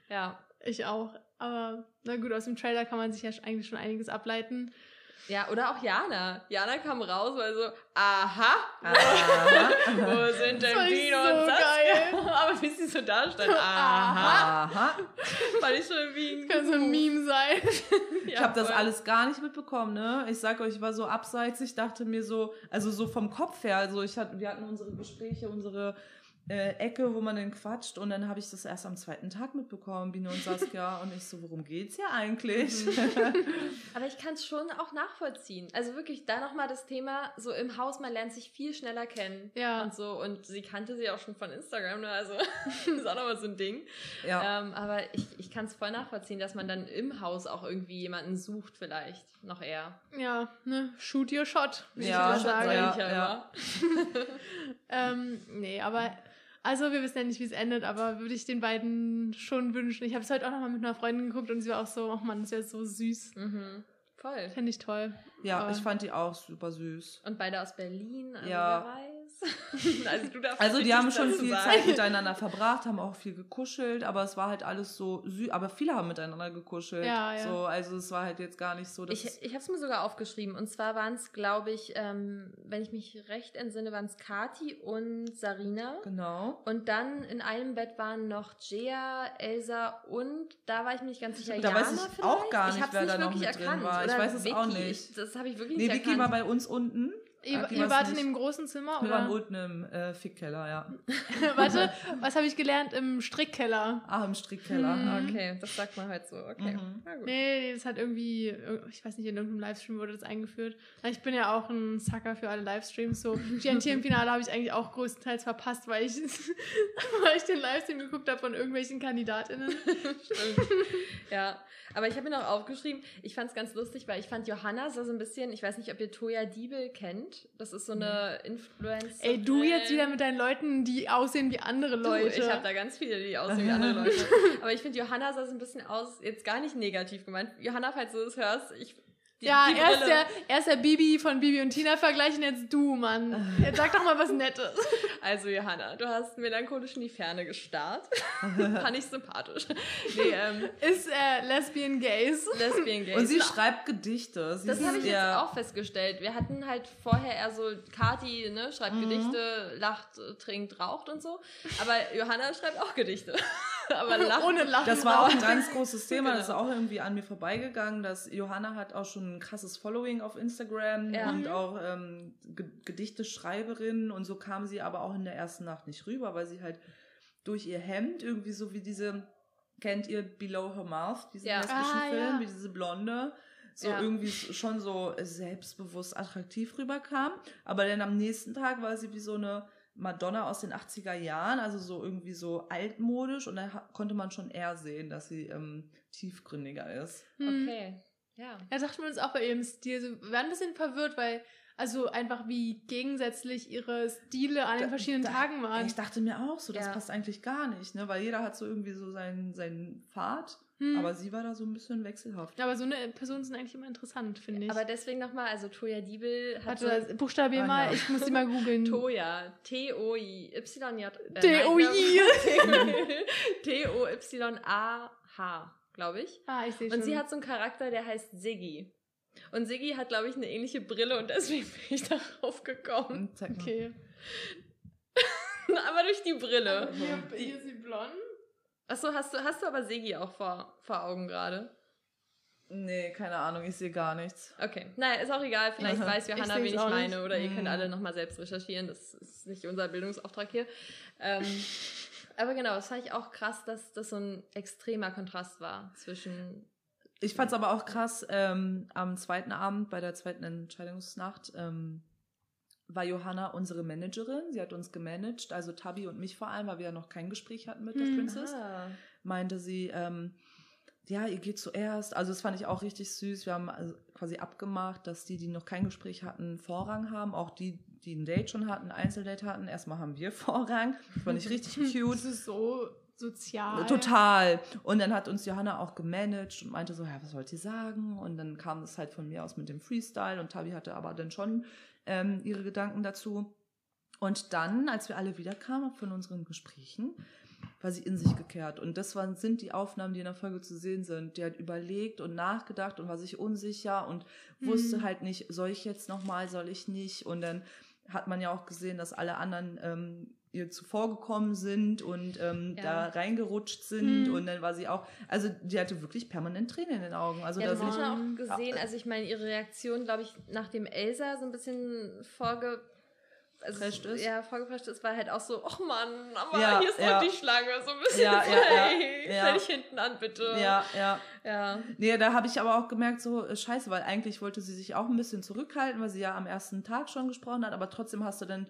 Ja. Ich auch. Aber na gut, aus dem Trailer kann man sich ja eigentlich schon einiges ableiten. Ja, oder auch Jana. Jana kam raus, weil so, aha, Aha. wo sind Das denn Biene so und Saskia? geil. Aber wie sie so da stand, aha, Aha. fand ich schon wie ein Kann so ein Meme sein. Ich habe das alles gar nicht mitbekommen, ne? Ich sag euch, ich war so abseits, ich dachte mir so, also so vom Kopf her, also ich hatte, wir hatten unsere Gespräche, unsere äh, Ecke, wo man dann quatscht und dann habe ich das erst am zweiten Tag mitbekommen, Biene und Saskia und ich so, worum geht's hier eigentlich? Aber ich kann es schon auch nachvollziehen. Also wirklich, da nochmal das Thema, so im Haus, man lernt sich viel schneller kennen. Ja. Und so. Und sie kannte sie auch schon von Instagram, ne? Also das ist auch nochmal so ein Ding. ja. Ähm, aber ich, ich kann es voll nachvollziehen, dass man dann im Haus auch irgendwie jemanden sucht, vielleicht. Noch eher. Ja, ne? Shoot your shot, wie Ja, ich immer sage. ja, ich ja ja. Ähm, nee, aber also wir wissen ja nicht, wie es endet, aber würde ich den beiden schon wünschen. Ich habe es heute auch nochmal mit einer Freundin geguckt und sie war auch so, ach man, das wäre so süß. Mhm. Voll. Fände ich toll. ja, aber- ich fand die auch super süß. Und beide aus Berlin, also Ja. wer weiß. also du darfst Also die haben schon viel sagen. Zeit miteinander verbracht, haben auch viel gekuschelt, aber es war halt alles so süß. Aber viele haben miteinander gekuschelt. Ja, ja. So, also es war halt jetzt gar nicht so, dass Ich, ich habe es mir sogar aufgeschrieben. Und zwar waren es, glaube ich, ähm, wenn ich mich recht entsinne, waren es Kati und Sarina. genau. Und dann in einem Bett waren noch Jea, Elsa und da war ich mir nicht ganz sicher. Da Jana weiß ich vielleicht? auch gar nicht, ich wer nicht da noch wirklich mit drin erkannt. war. Ich weiß es auch Vicky. nicht. Ich, das habe ich wirklich Nee, nicht Vicky erkannt. war bei uns unten. Ihr, Aki ihr wart in nicht. dem großen Zimmer, Wir waren unten im äh, Fickkeller, ja. Warte, was habe ich gelernt? Im Strickkeller. Ah, im Strickkeller. Hm. Okay, das sagt man halt so. Okay, Mhm. na gut. Nee, das hat irgendwie, ich weiß nicht, in irgendeinem Livestream wurde das eingeführt. Ich bin ja auch ein Sucker für alle Livestreams. So, GNT im Finale habe ich eigentlich auch größtenteils verpasst, weil ich, weil ich den Livestream geguckt habe von irgendwelchen KandidatInnen. Stimmt. ja, aber ich habe mir noch aufgeschrieben, ich fand es ganz lustig, weil ich fand Johanna so ein bisschen, ich weiß nicht, ob ihr Toya Diebel kennt. Das ist so eine Influencer. Ey, du jetzt wieder mit deinen Leuten, die aussehen wie andere Du, Leute. ich habe da ganz viele, die aussehen wie andere Leute. Aber ich finde, Johanna sah so ein bisschen aus, jetzt gar nicht negativ gemeint. Johanna, falls du das hörst, ich. Die- ja, die erst der, erst der Bibi von Bibi und Tina vergleichen, jetzt du, Mann. Jetzt sag doch mal was Nettes. Also, Johanna, du hast melancholisch in die Ferne gestarrt. Fand ich sympathisch. Nee, ähm, Ist äh, Lesbian Gays. Lesbian Gays. Und sie schreibt Gedichte. Sie Das ist habe ich jetzt auch festgestellt. Wir hatten halt vorher eher so, Kati ne, schreibt Mhm. Gedichte, lacht, trinkt, raucht und so. Aber Johanna schreibt auch Gedichte. Aber lacht. Ohne Lachen. Das war auch ein ganz großes Thema, das ist Genau. auch irgendwie an mir vorbeigegangen, dass Johanna hat auch schon ein krasses Following auf Instagram Ja. und Mhm. auch ähm, Ge- Gedichteschreiberin und so kam sie aber auch in der ersten Nacht nicht rüber, weil sie halt durch ihr Hemd irgendwie so wie diese, kennt ihr Below Her Mouth, diesen Ja. lesbischen Ah, Film, ja. wie diese Blonde, so Ja. irgendwie schon so selbstbewusst attraktiv rüberkam, aber dann am nächsten Tag war sie wie so eine Madonna aus den 80er Jahren, also so irgendwie so altmodisch und da konnte man schon eher sehen, dass sie ähm, tiefgründiger ist. Hm. Okay. Ja. Ja, dachten wir uns auch bei ihrem Stil. So, wir waren ein bisschen verwirrt, weil, also einfach wie gegensätzlich ihre Stile an den Da- verschiedenen da- Tagen waren. Ich dachte mir auch so, das Ja. passt eigentlich gar nicht, ne? weil jeder hat so irgendwie so seinen, seinen Pfad, Hm. aber sie war da so ein bisschen wechselhaft. Aber so eine Personen sind eigentlich immer interessant, finde ich. Aber deswegen nochmal, also Toya Diebel hat Warte, so buchstabier Ah, mal, ja. ich muss sie mal googeln. Toya, T-O-I-Y-J. äh, T-O-I. T-O-Y-A-H, glaube ich. Ah, ich sehe Und schon. sie hat so einen Charakter, der heißt Siggi. Und Siggi hat, glaube ich, eine ähnliche Brille und deswegen bin ich darauf gekommen. Und. Okay. Aber durch die Brille. Hier, hier ist sie blond. Achso, hast du, hast du aber Siggi auch vor, vor Augen gerade? Nee, keine Ahnung, ich sehe gar nichts. Okay. Naja, ist auch egal. Vielleicht weiß Johanna, Ich wen ich meine. nicht. Oder ihr könnt Mhm. alle nochmal selbst recherchieren. Das ist nicht unser Bildungsauftrag hier. Ähm, aber genau, das fand ich auch krass, dass das so ein extremer Kontrast war zwischen. Ich fand es aber auch krass, ähm, am zweiten Abend, bei der zweiten Entscheidungsnacht, ähm, war Johanna unsere Managerin. Sie hat uns gemanagt, also Tabi und mich vor allem, weil wir ja noch kein Gespräch hatten mit der Mhm. Princess. Ah. Meinte sie, ähm, ja, ihr geht zuerst. Also das fand ich auch richtig süß. Wir haben also quasi abgemacht, dass die, die noch kein Gespräch hatten, Vorrang haben. Auch die, die ein Date schon hatten, ein Einzeldate hatten. Erstmal haben wir Vorrang. Das fand ich richtig cute. Das ist so sozial. Total. Und dann hat uns Johanna auch gemanagt und meinte so, ja, was wollt ihr sagen? Und dann kam es halt von mir aus mit dem Freestyle und Tabi hatte aber dann schon ähm, ihre Gedanken dazu. Und dann, als wir alle wiederkamen von unseren Gesprächen, war sie in sich gekehrt. Und das waren, sind die Aufnahmen, die in der Folge zu sehen sind. Die hat überlegt und nachgedacht und war sich unsicher und wusste Mhm. halt nicht, soll ich jetzt nochmal, soll ich nicht? Und dann hat man ja auch gesehen, dass alle anderen ähm, ihr zuvorgekommen sind und ähm, Ja. da reingerutscht sind. Mhm. Und dann war sie auch, also die hatte wirklich permanent Tränen in den Augen. Also Ja, da das hat man auch gesehen. Also ich meine, ihre Reaktion, glaube ich, nachdem Elsa so ein bisschen vorge... Also, Prescht ist? Ja, vorgeprescht ist, war halt auch so, oh Mann, aber Ja, hier ist ja. die Schlange, so ein bisschen Ja, ja, ja. Stell dich hinten an, bitte. ja, ja. Ja. Nee, da habe ich aber auch gemerkt, so äh, scheiße, weil eigentlich wollte sie sich auch ein bisschen zurückhalten, weil sie ja am ersten Tag schon gesprochen hat, aber trotzdem hast du dann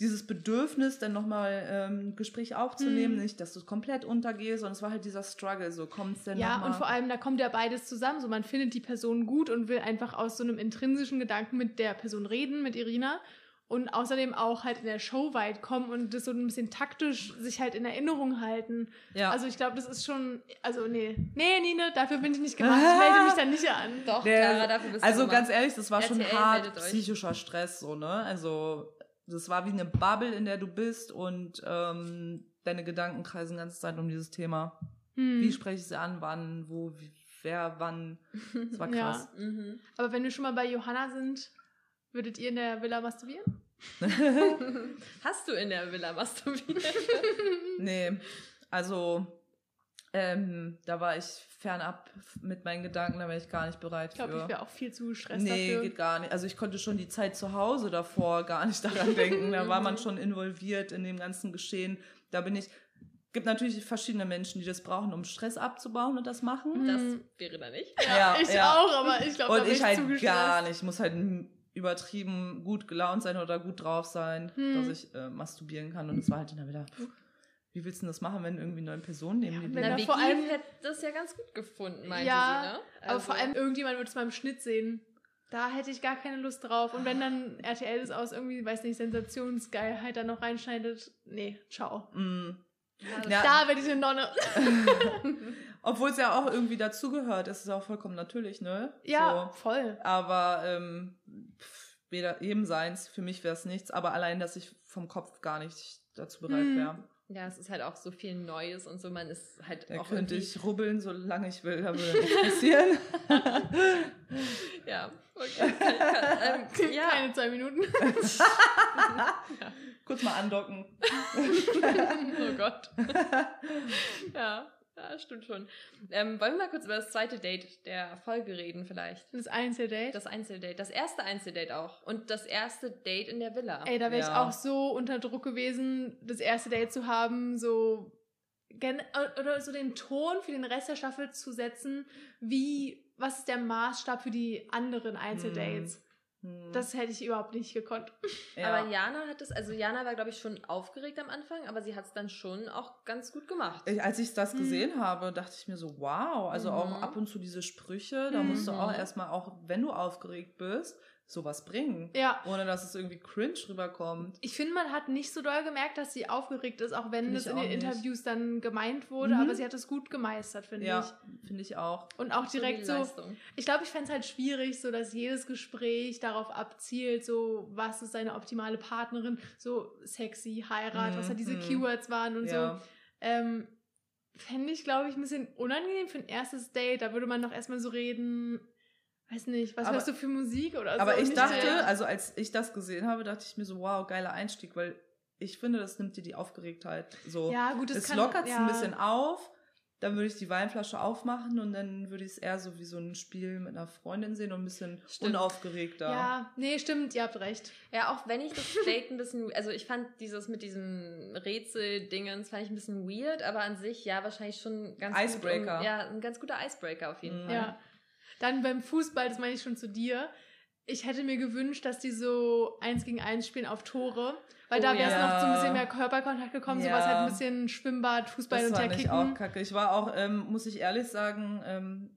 dieses Bedürfnis, dann nochmal ähm, Gespräch aufzunehmen, Mhm. nicht, dass du komplett untergehst, und es war halt dieser Struggle, so kommt's denn Ja, noch mal? und vor allem, da kommt ja beides zusammen. So, man findet die Person gut und will einfach aus so einem intrinsischen Gedanken mit der Person reden, mit Irina. Und außerdem auch halt in der Show weit kommen und das so ein bisschen taktisch sich halt in Erinnerung halten. ja. Also ich glaube, das ist schon, also nee, nee, Nine, dafür bin ich nicht gemacht. Ich melde mich dann nicht an. Doch, Der- Clara, dafür bist Also du ganz gemacht. ehrlich, das war schon RTL hart meldet euch. psychischer Stress, so, ne? Also, das war wie eine Bubble, in der du bist und ähm, deine Gedanken kreisen die ganze Zeit um dieses Thema. Hm. Wie spreche ich sie an, wann, wo, wie, wer, wann. Das war Ja. krass. Mhm. Aber wenn wir schon mal bei Johanna sind, würdet ihr in der Villa masturbieren? Hast du in der Villa masturbiert? Nee, also ähm, da war ich fernab mit meinen Gedanken, da wäre ich gar nicht bereit Ich glaube, für. ich wäre auch viel zu gestresst Nee, dafür. geht gar nicht. Also ich konnte schon die Zeit zu Hause davor gar nicht daran denken. Da war man Mhm. schon involviert in dem ganzen Geschehen. Da bin ich. Gibt natürlich verschiedene Menschen, die das brauchen, um Stress abzubauen und das machen. Das Mhm. wäre da nicht. Ja, ich ja. auch, aber ich glaube, da Und bin ich ich halt zu gestresst. gar nicht. Ich muss halt übertrieben gut gelaunt sein oder gut drauf sein, Hm. dass ich äh, masturbieren kann. Und es war halt dann wieder. Wie willst du denn das machen, wenn irgendwie neue Personen neben Ja, dir liegen? vor allem- hätte das ja ganz gut gefunden, meinte Ja, sie, ne? Aber Also- vor allem, irgendjemand wird es mal im Schnitt sehen. Da hätte ich gar keine Lust drauf. Und wenn dann RTL das aus irgendwie, weiß nicht, Sensationsgeilheit da noch reinschneidet, nee, ciao. Mm. Ja, Ja. Da werde ich eine Nonne. Obwohl es ja auch irgendwie dazugehört. Das ist ja auch vollkommen natürlich, ne? Ja, So. voll. Aber ähm, pff, weder jedem seins, für mich wäre es nichts, aber allein, dass ich vom Kopf gar nicht dazu bereit Hm. wäre. Ja, es ist halt auch so viel Neues und so, man ist halt Da auch könnte ich rubbeln, solange ich will, da würde nichts passieren. Ja, okay. Kann, kann, ähm, ja. Keine zwei Minuten. Kurz mal andocken. oh Gott. ja, ja, stimmt schon. Ähm, wollen wir mal kurz über das zweite Date der Folge reden vielleicht? Das Einzeldate. Das Einzeldate, das erste Einzeldate auch. Und das erste Date in der Villa. Ey, da wäre ich Ja. auch so unter Druck gewesen, das erste Date zu haben, so oder so den Ton für den Rest der Staffel zu setzen, wie was ist der Maßstab für die anderen Einzeldates? Hm. Das hätte ich überhaupt nicht gekonnt. ja. Aber Jana hat es, also Jana war, glaube ich, schon aufgeregt am Anfang, aber sie hat es dann schon auch ganz gut gemacht. Ich, als ich das Mhm. gesehen habe, dachte ich mir so, wow. Also Mhm. auch ab und zu diese Sprüche, da Mhm. musst du auch erstmal, auch wenn du aufgeregt bist, sowas bringen. Ja. Ohne dass es irgendwie cringe rüberkommt. Ich finde, man hat nicht so doll gemerkt, dass sie aufgeregt ist, auch wenn Find das in den nicht. Interviews dann gemeint wurde, Mhm. aber sie hat es gut gemeistert, finde Ja, ich. finde ich auch. Und auch direkt so, ich glaube, ich fände es halt schwierig, so dass jedes Gespräch darauf abzielt, so was ist seine optimale Partnerin, so sexy, Heirat, Mhm, was halt diese mhm. Keywords waren und ja. so. Ähm, Fände ich, glaube ich, ein bisschen unangenehm für ein erstes Date. Da würde man doch erstmal so reden, weiß nicht, was Aber- hörst du für Musik oder so. Aber ich dachte, so- also als ich das gesehen habe, dachte ich mir so, wow, geiler Einstieg, weil ich finde, das nimmt dir die Aufgeregtheit so. ja, gut, das es lockert es ja. ein bisschen auf. Dann würde ich die Weinflasche aufmachen und dann würde ich es eher so wie so ein Spiel mit einer Freundin sehen und ein bisschen Stimmt. unaufgeregter. Ja, nee, stimmt, ihr habt recht. Ja, auch wenn ich das Date ein bisschen, also ich fand dieses mit diesem Rätsel-Dingens, fand ich ein bisschen weird, aber an sich ja wahrscheinlich schon ganz Icebreaker. Gut, um, ja, ein ganz guter Icebreaker auf jeden Mhm. Fall. Ja. Dann beim Fußball, das meine ich schon zu dir. ich hätte mir gewünscht, dass die so eins gegen eins spielen auf Tore. Weil Oh da wäre es ja. noch so ein bisschen mehr Körperkontakt gekommen, sowas Ja. halt ein bisschen Schwimmbad, Fußball Das und ich auch Kicken. kacke. Ich war auch, ähm, muss ich ehrlich sagen, ähm,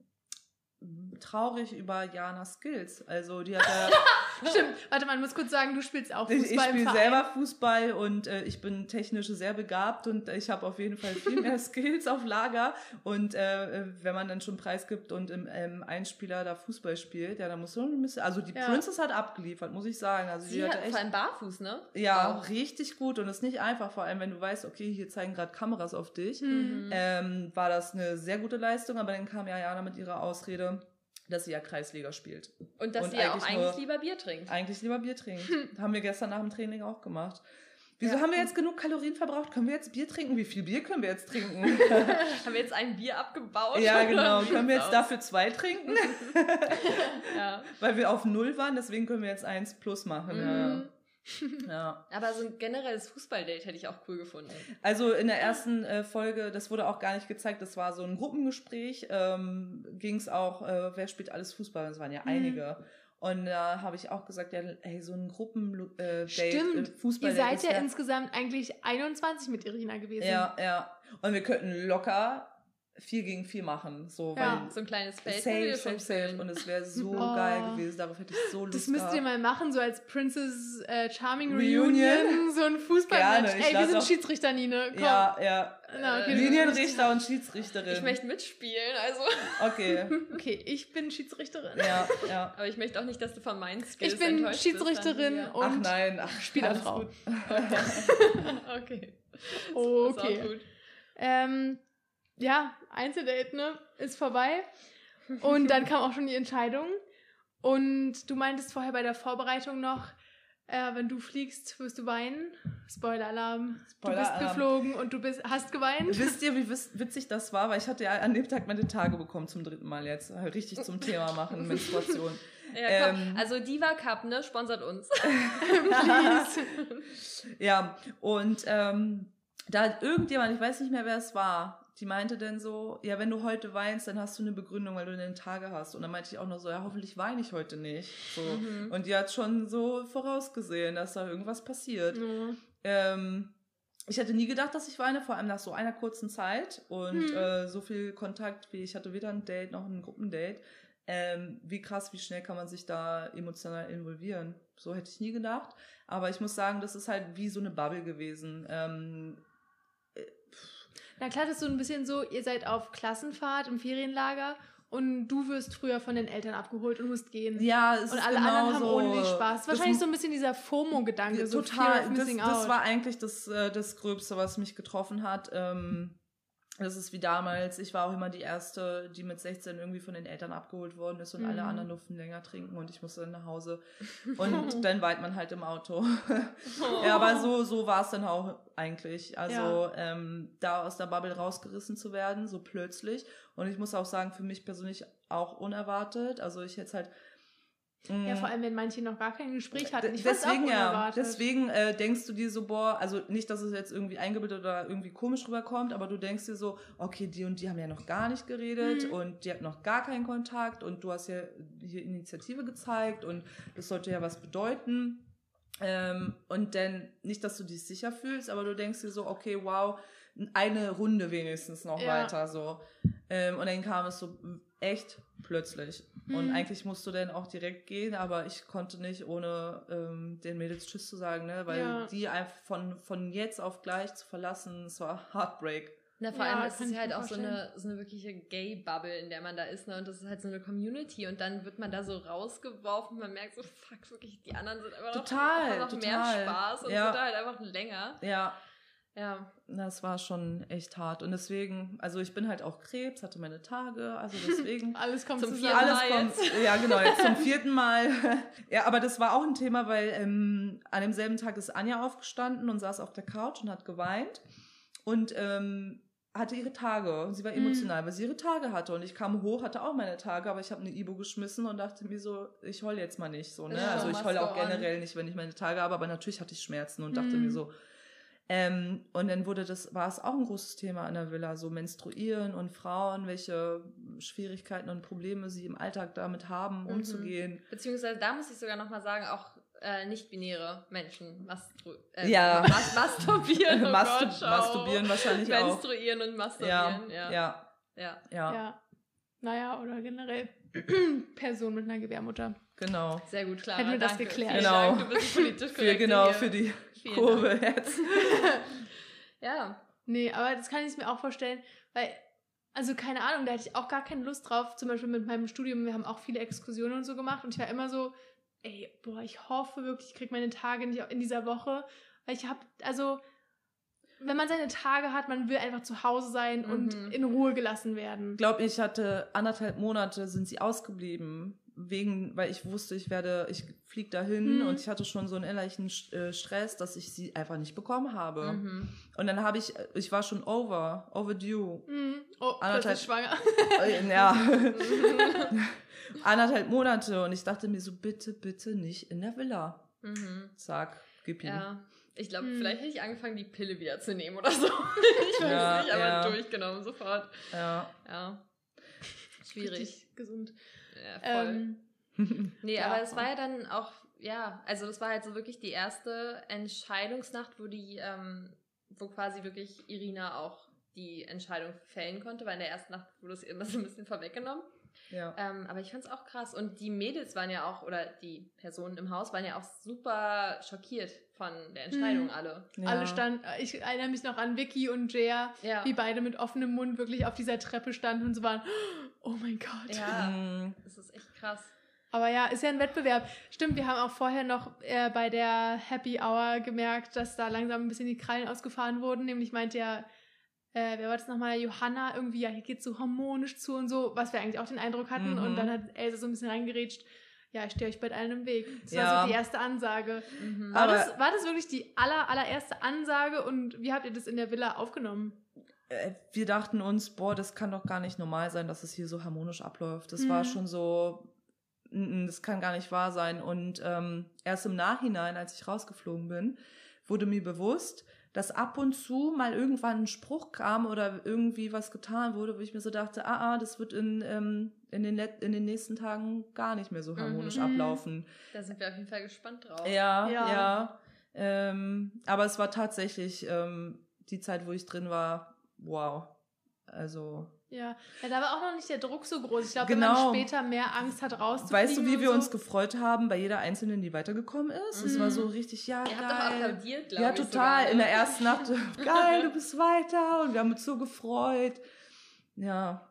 traurig über Jana Skills. Also die hat ja Stimmt. Warte mal, ich muss kurz sagen, du spielst auch Ich, Fußball ich im spiele selber Fußball und äh, ich bin technisch sehr begabt und ich habe auf jeden Fall viel mehr Skills auf Lager. Und äh, wenn man dann schon Preis gibt und im ähm, Einspieler da Fußball spielt, ja, dann muss man ein bisschen. Also die Ja. Princess hat abgeliefert, muss ich sagen. Also Sie die hat vor echt. allem barfuß, ne? Ja, Auch. richtig gut und ist nicht einfach, vor allem wenn du weißt, okay, hier zeigen gerade Kameras auf dich. Hm. Ähm, war das eine sehr gute Leistung, aber dann kam ja Jana mit ihrer Ausrede, dass sie ja Kreisliga spielt. Und dass Und sie ja auch eigentlich nur- lieber Bier trinkt. Eigentlich lieber Bier trinkt. Haben wir gestern nach dem Training auch gemacht. Wieso Ja. haben wir jetzt genug Kalorien verbraucht? Können wir jetzt Bier trinken? Wie viel Bier können wir jetzt trinken? Haben wir jetzt ein Bier abgebaut? ja, genau. Können wir jetzt aus? dafür zwei trinken? Ja. Weil wir auf Null waren, deswegen können wir jetzt eins plus machen. Mhm. Ja. ja. Aber so ein generelles Fußballdate hätte ich auch cool gefunden. Also in der ersten äh, Folge, das wurde auch gar nicht gezeigt, das war so ein Gruppengespräch, ähm, ging es auch, äh, wer spielt alles Fußball? Das waren ja Mhm. einige. Und da habe ich auch gesagt, ja, ey, so ein Gruppen äh, Stimmt. äh, Fußball Ihr seid ja insgesamt eigentlich 21 mit Irina gewesen. Ja, ja. Und wir könnten locker vier gegen vier machen. So, Ja. So ein kleines weil Feld. safe, safe, safe. Und es wäre so Oh. geil gewesen. Darauf hätte ich so Lust Das müsst ihr mal machen, so als Princess äh, Charming Reunion. Reunion, so ein Fußballmatch. Ey, wir sind Schiedsrichter, Nine. Komm. Ja, ja. Na, okay, Linienrichter und Schiedsrichterin. Ich möchte mitspielen, also. Okay, Okay, ich bin Schiedsrichterin. ja, ja. Aber ich möchte auch nicht, dass du von meinen Skills Ich bin bist, Schiedsrichterin und Ach nein, ach, Spielerfrau. gut. ja. Okay. Ist auch Okay. gut. Ähm, ja, Einzeldate, ne? Ist vorbei. Und dann kam auch schon die Entscheidung. Und du meintest vorher bei der Vorbereitung noch, äh, wenn du fliegst, wirst du weinen. Spoiler-Alarm. Du bist geflogen und du bist, hast geweint. Wisst ihr, wie witzig das war? Weil ich hatte ja an dem Tag meine Tage bekommen zum dritten Mal jetzt. Halt Richtig zum Thema machen, Menstruation. Ja, komm. Ähm. Also Diva Cup, ne? Sponsert uns. Ja, und ähm, da hat irgendjemand, ich weiß nicht mehr, wer es war, die meinte dann so, ja, wenn du heute weinst, dann hast du eine Begründung, weil du den Tage hast. Und dann meinte ich auch noch so, ja, hoffentlich weine ich heute nicht. So. Mhm. Und die hat schon so vorausgesehen, dass da irgendwas passiert. Ja. Ähm, ich hätte nie gedacht, dass ich weine, vor allem nach so einer kurzen Zeit und Hm. äh, so viel Kontakt, wie ich hatte weder ein Date noch ein Gruppendate. Ähm, wie krass, wie schnell kann man sich da emotional involvieren? So hätte ich nie gedacht. Aber ich muss sagen, das ist halt wie so eine Bubble gewesen. Ähm, Na klar, das ist so ein bisschen so, ihr seid auf Klassenfahrt im Ferienlager und du wirst früher von den Eltern abgeholt und musst gehen. ja, es und alle genau anderen haben so. ohne dich Spaß. Wahrscheinlich so ein bisschen dieser FOMO-Gedanke, so Fear total. Das, das war eigentlich das, äh, das Gröbste, was mich getroffen hat. Ähm, das ist wie damals. Ich war auch immer die Erste, die mit 16 irgendwie von den Eltern abgeholt worden ist und alle Mhm. anderen durften länger trinken und ich musste dann nach Hause. Und dann weint man halt im Auto. ja, aber so, so war es dann auch eigentlich. Also ähm, da aus der Bubble rausgerissen zu werden, so plötzlich. Und ich muss auch sagen, für mich persönlich auch unerwartet. Also ich hätte es halt. Ja, vor allem, wenn manche noch gar kein Gespräch hatten. Ich deswegen ja, deswegen äh, denkst du dir so, boah, also nicht, dass es jetzt irgendwie eingebildet oder irgendwie komisch rüberkommt, aber du denkst dir so, okay, die und die haben ja noch gar nicht geredet Mhm. und die hatten noch gar keinen Kontakt und du hast ja hier Initiative gezeigt und das sollte ja was bedeuten. Ähm, und dann nicht, dass du dich sicher fühlst, aber du denkst dir so, okay, wow, eine Runde wenigstens noch Ja. weiter so. Ähm, und dann kam es so echt plötzlich. Und Mhm. eigentlich musst du dann auch direkt gehen, aber ich konnte nicht, ohne ähm, den Mädels Tschüss zu sagen, ne? Weil Ja. die einfach von, von jetzt auf gleich zu verlassen, es war Heartbreak. Na, vor Ja, allem ist es ja halt auch so eine, so eine wirkliche Gay-Bubble, in der man da ist, ne? Und das ist halt so eine Community und dann wird man da so rausgeworfen, man merkt so, fuck, wirklich, die anderen sind einfach noch, Total, noch mehr total. Spaß und Ja. sind da halt einfach länger. Ja, Ja. das war schon echt hart. Und deswegen, also ich bin halt auch Krebs, hatte meine Tage, also deswegen. Alles kommt Zum zusammen. vierten Alles Mal kommt, ja genau, jetzt zum vierten Mal. Ja, aber das war auch ein Thema, weil ähm, an demselben Tag ist Anja aufgestanden und saß auf der Couch und hat geweint und ähm, hatte ihre Tage. Und sie war Mhm. emotional, weil sie ihre Tage hatte. Und ich kam hoch, hatte auch meine Tage, aber ich habe eine Ibo geschmissen und dachte mir so, ich heul jetzt mal nicht so. Ne? Ja, also ich heule auch generell nicht, wenn ich meine Tage habe, aber natürlich hatte ich Schmerzen und dachte Mhm. mir so, Ähm, und dann wurde das, war es auch ein großes Thema in der Villa, so Menstruieren und Frauen, welche Schwierigkeiten und Probleme sie im Alltag damit haben, Mhm. umzugehen. Beziehungsweise da muss ich sogar nochmal sagen, auch äh, nicht-binäre Menschen mastru äh, Ja. mas masturbieren. Oh Mastu Gott, masturbieren wahrscheinlich auch. Menstruieren und Ja, masturbieren. Ja. ja, ja. ja, Ja. Naja, oder generell Person mit einer Gebärmutter. genau. Sehr gut, klar. Hätten wir das geklärt. Genau. Dank, du bist politisch Für, korrekt genau, hier. für die Vielen Kurve jetzt. Ja. Nee, aber das kann ich mir auch vorstellen, weil, also keine Ahnung, da hätte ich auch gar keine Lust drauf. Zum Beispiel mit meinem Studium, wir haben auch viele Exkursionen und so gemacht und ich war immer so, ey, boah, ich hoffe wirklich, ich kriege meine Tage nicht in dieser Woche, weil ich habe, also, wenn man seine Tage hat, man will einfach zu Hause sein und Mhm. in Ruhe gelassen werden. Ich glaube, ich hatte anderthalb Monate sind sie ausgeblieben, wegen, weil ich wusste, ich werde, ich fliege dahin Mhm. und ich hatte schon so einen innerlichen äh, Stress, dass ich sie einfach nicht bekommen habe. Mhm. Und dann habe ich, ich war schon over, overdue. Mhm. Oh, Anderthalb- schwanger. Äh, ja. anderthalb Monate und ich dachte mir so, bitte, bitte nicht in der Villa. Mhm. Zack, gib ihm. Ja. Ich glaube, Hm. vielleicht hätte ich angefangen, die Pille wieder zu nehmen oder so. Ich weiß Ja, nicht, aber ja. durchgenommen sofort. Ja. Ja. Schwierig. Richtig gesund. Ja, voll. Ähm, Nee, Ja. aber es war ja dann auch, ja, also das war halt so wirklich die erste Entscheidungsnacht, wo die, ähm, wo quasi wirklich Irina auch die Entscheidung fällen konnte, weil in der ersten Nacht wurde es immer so ein bisschen vorweggenommen. Ja. Ähm, aber ich fand es auch krass. Und die Mädels waren ja auch, oder die Personen im Haus waren ja auch super schockiert von der Entscheidung Mhm. alle. ja. Alle standen, ich erinnere mich noch an Vicky und Jaya, Ja. wie beide mit offenem Mund wirklich auf dieser Treppe standen und so waren, oh mein Gott. Ja, Mm, das ist echt krass. Aber ja, ist ja ein Wettbewerb. Stimmt, wir haben auch vorher noch äh, bei der Happy Hour gemerkt, dass da langsam ein bisschen die Krallen ausgefahren wurden. Nämlich meinte ja, äh, wer war das nochmal, Johanna, irgendwie, ja, hier geht's so harmonisch zu und so, was wir eigentlich auch den Eindruck hatten. Mhm. Und dann hat Elsa so ein bisschen reingerätscht, ja, ich stehe euch bald allen im Weg. Das war Ja. so die erste Ansage. Mhm. War, das, war das wirklich die aller, allererste Ansage und wie habt ihr das in der Villa aufgenommen? äh, wir dachten uns, boah, das kann doch gar nicht normal sein, dass es hier so harmonisch abläuft. Das Mhm. war schon so, das kann gar nicht wahr sein. Und ähm, erst im Nachhinein, als ich rausgeflogen bin, wurde mir bewusst, dass ab und zu mal irgendwann ein Spruch kam oder irgendwie was getan wurde, wo ich mir so dachte, ah, ah das wird in, ähm, in, den, Let- in den nächsten Tagen gar nicht mehr so harmonisch Mhm. ablaufen. Da sind wir auf jeden Fall gespannt drauf. Ja, Ja. ja. Ähm, aber es war tatsächlich ähm, die Zeit, wo ich drin war, wow. Also, Ja. ja, da war auch noch nicht der Druck so groß. Ich glaube, Genau. wenn man später mehr Angst hat, rauszufliegen weißt du, wie wir so. uns gefreut haben bei jeder Einzelnen, die weitergekommen ist? Es Mhm. war so richtig, ja, Ihr habt doch geil. applaudiert, glaube Ja, ich. total. Sogar, ne? In der ersten Nacht, geil, du bist weiter. Und wir haben uns so gefreut. Ja,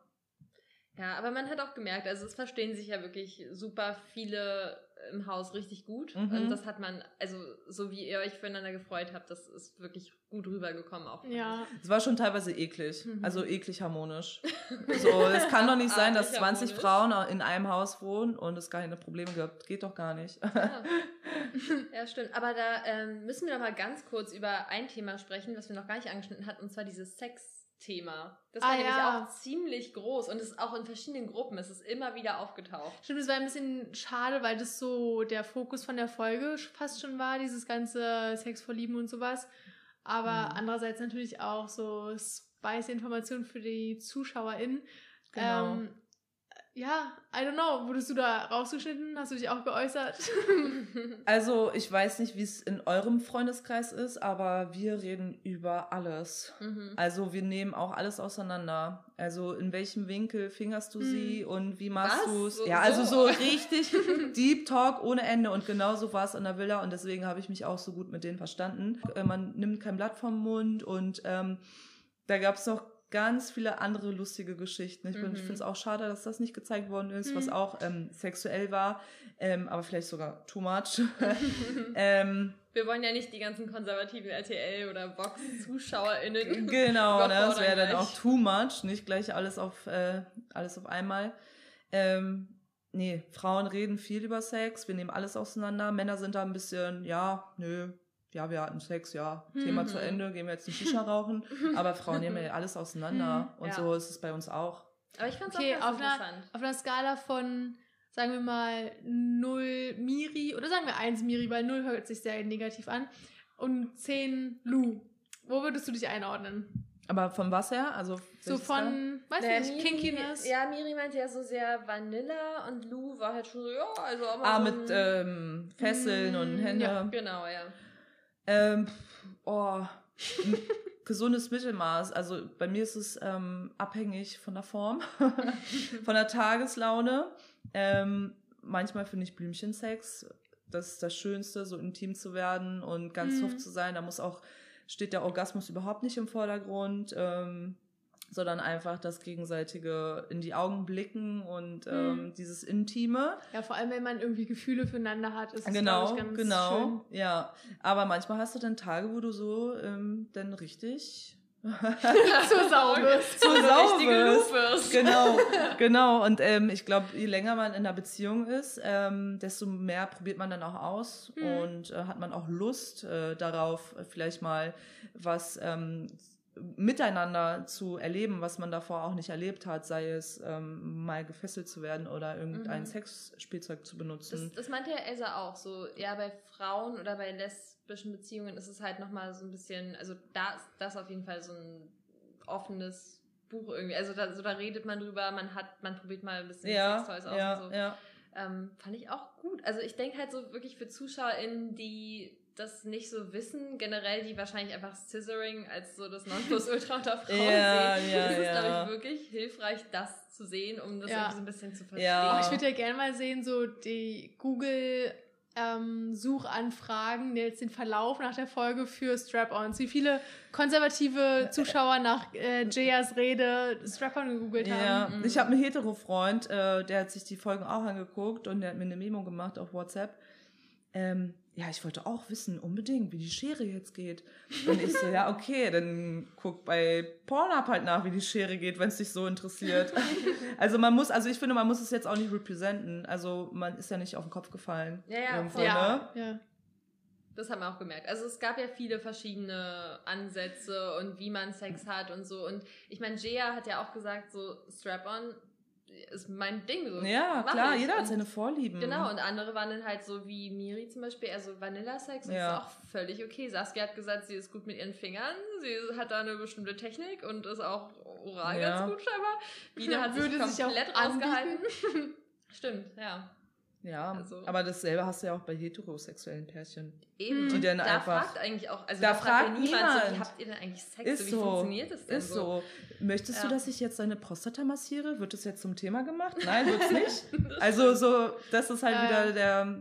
Ja, aber man hat auch gemerkt, also es verstehen sich ja wirklich super viele im Haus richtig gut. Mhm. Und das hat man, also so wie ihr euch füreinander gefreut habt, das ist wirklich gut rübergekommen auch. Ja, es war schon teilweise eklig. Mhm. Also eklig harmonisch. So, es kann doch nicht sein, dass Artig 20 harmonisch. Frauen in einem Haus wohnen und es keine Probleme gibt. Geht doch gar nicht. ich. Ja. ja, stimmt. Aber da ähm, müssen wir noch mal ganz kurz über ein Thema sprechen, was wir noch gar nicht angeschnitten hatten, und zwar dieses Sex-Thema. Das war Ah, nämlich ja. auch ziemlich groß und es ist auch in verschiedenen Gruppen, es ist immer wieder aufgetaucht. stimmt, es war ein bisschen schade, weil das so der Fokus von der Folge fast schon war, dieses ganze Sex vor Lieben und sowas. Aber Mhm. andererseits natürlich auch so spicy Informationen für die ZuschauerInnen. Genau. Ähm, ja, I don't know. Wurdest du da rausgeschnitten? Hast du dich auch geäußert? Also, ich weiß nicht, wie es in eurem Freundeskreis ist, aber wir reden über alles. mhm. Also, wir nehmen auch alles auseinander. Also, in welchem Winkel fingerst du Hm. sie und wie machst du es? So- Ja, also so? so richtig Deep Talk ohne Ende. Und genauso war es in der Villa und deswegen habe ich mich auch so gut mit denen verstanden. Äh, Man nimmt kein Blatt vom Mund und ähm, da gab es noch ganz viele andere lustige Geschichten. Ich, Mhm. ich finde es auch schade, dass das nicht gezeigt worden ist, was Mhm. auch ähm, sexuell war, ähm, aber vielleicht sogar too much. ähm, Wir wollen ja nicht die ganzen konservativen RTL- oder Vox-ZuschauerInnen. genau, ne, das wäre dann auch too much, nicht gleich alles auf, äh, alles auf einmal. Ähm, nee, Frauen reden viel über Sex, wir nehmen alles auseinander. Männer sind da ein bisschen, ja, nö, ja, wir hatten Sex, ja, Thema Mhm. zu Ende, gehen wir jetzt eine Shisha rauchen. Aber Frauen nehmen ja alles auseinander und Ja. so ist es bei uns auch. Aber ich fand's Okay, auch ganz auf einer, interessant. auf einer Skala von, sagen wir mal, 0 Miri oder sagen wir 1 Miri, weil 0 hört sich sehr negativ an und 10 Lu. Wo würdest du dich einordnen? Aber von was her? Also So von, weiß Naja, nicht, Miri- Kinkiness? Ja, Miri meinte ja so sehr Vanilla und Lou war halt schon so, ja, also aber Ah, so mit ein- ähm, Fesseln und Mm, Hände. ja. Genau, ja. Ähm, oh, gesundes Mittelmaß. Also bei mir ist es ähm, abhängig von der Form, von der Tageslaune. Ähm, manchmal finde ich Blümchensex, das ist das Schönste, so intim zu werden und ganz Mhm. soft zu sein. Da muss auch, steht der Orgasmus überhaupt nicht im Vordergrund. Ähm, sondern einfach das gegenseitige in die Augen blicken und ähm, Mhm. dieses Intime. Ja, vor allem, wenn man irgendwie Gefühle füreinander hat, ist es, Genau, ich, ganz genau, ja. Aber manchmal hast du dann Tage, wo du so ähm, dann richtig schön. Zur Sau richtige Lou bist. wirst. Genau, genau. Und ähm, ich glaube, je länger man in einer Beziehung ist, ähm, desto mehr probiert man dann auch aus Mhm. und äh, hat man auch Lust äh, darauf, vielleicht mal was ähm, miteinander zu erleben, was man davor auch nicht erlebt hat, sei es ähm, mal gefesselt zu werden oder irgendein Mhm. Sexspielzeug zu Das, benutzen. das meinte ja Elsa auch so. Ja, bei Frauen oder bei lesbischen Beziehungen ist es halt nochmal so ein bisschen, also da ist das auf jeden Fall so ein offenes Buch irgendwie. Also da, so da redet man drüber, man hat, man probiert mal ein bisschen ja, Sextoys aus ja, und so. ja. Ähm, fand ich auch gut. Also ich denke halt so wirklich für ZuschauerInnen, die das nicht so wissen, generell, die wahrscheinlich einfach Scissoring als so das Nonplusultra unter Frauen Ja, sehen, ja, ist es, ja. glaube ich, wirklich hilfreich, das zu sehen, um das Ja. irgendwie so ein bisschen zu verstehen. Ja. Ich würde ja gerne mal sehen, so die Google ähm, Suchanfragen, jetzt den Verlauf nach der Folge für Strap-ons. Wie viele konservative Zuschauer nach äh, Jayas Rede Strap-on gegoogelt Ja, haben. Mhm. ich habe einen Hetero-Freund, äh, der hat sich die Folgen auch angeguckt und der hat mir eine Memo gemacht auf WhatsApp. Ähm, ja, ich wollte auch wissen, unbedingt, wie die Schere jetzt geht. Und ich so, ja, okay, dann guck bei Pornhub halt nach, wie die Schere geht, wenn es dich so interessiert. also man muss, also ich finde, man muss es jetzt auch nicht representen. Also man ist ja nicht auf den Kopf gefallen. Ja, ja, irgendwo, voll. ne? Ja. Das haben wir auch gemerkt. Also es gab ja viele verschiedene Ansätze und wie man Sex hat und so. Und ich meine, Jaya hat ja auch gesagt, so Strap-on ist mein Ding. So. Ja, klar, ich. jeder hat seine Vorlieben. Genau, und andere waren dann halt so wie Miri zum Beispiel, also Vanilla-Sex und Ja. ist auch völlig okay. Saskia hat gesagt, sie ist gut mit ihren Fingern, sie hat da eine bestimmte Technik und ist auch oral Ja. ganz gut scheinbar. Biene hat sich sich komplett anbieten. rausgehalten. Stimmt, ja. Ja, Also- aber dasselbe hast du ja auch bei heterosexuellen Pärchen. Eben. Die dann da einfach- fragt eigentlich auch, also Da da, fragt fragt niemand, so, wie niemand. habt ihr denn eigentlich Sex? Ist so, wie so. funktioniert das denn Ist so. Möchtest du, Ja. dass ich jetzt deine Prostata massiere? Wird das jetzt zum Thema gemacht? Nein, wird's nicht. also so, das ist halt Ja, wieder der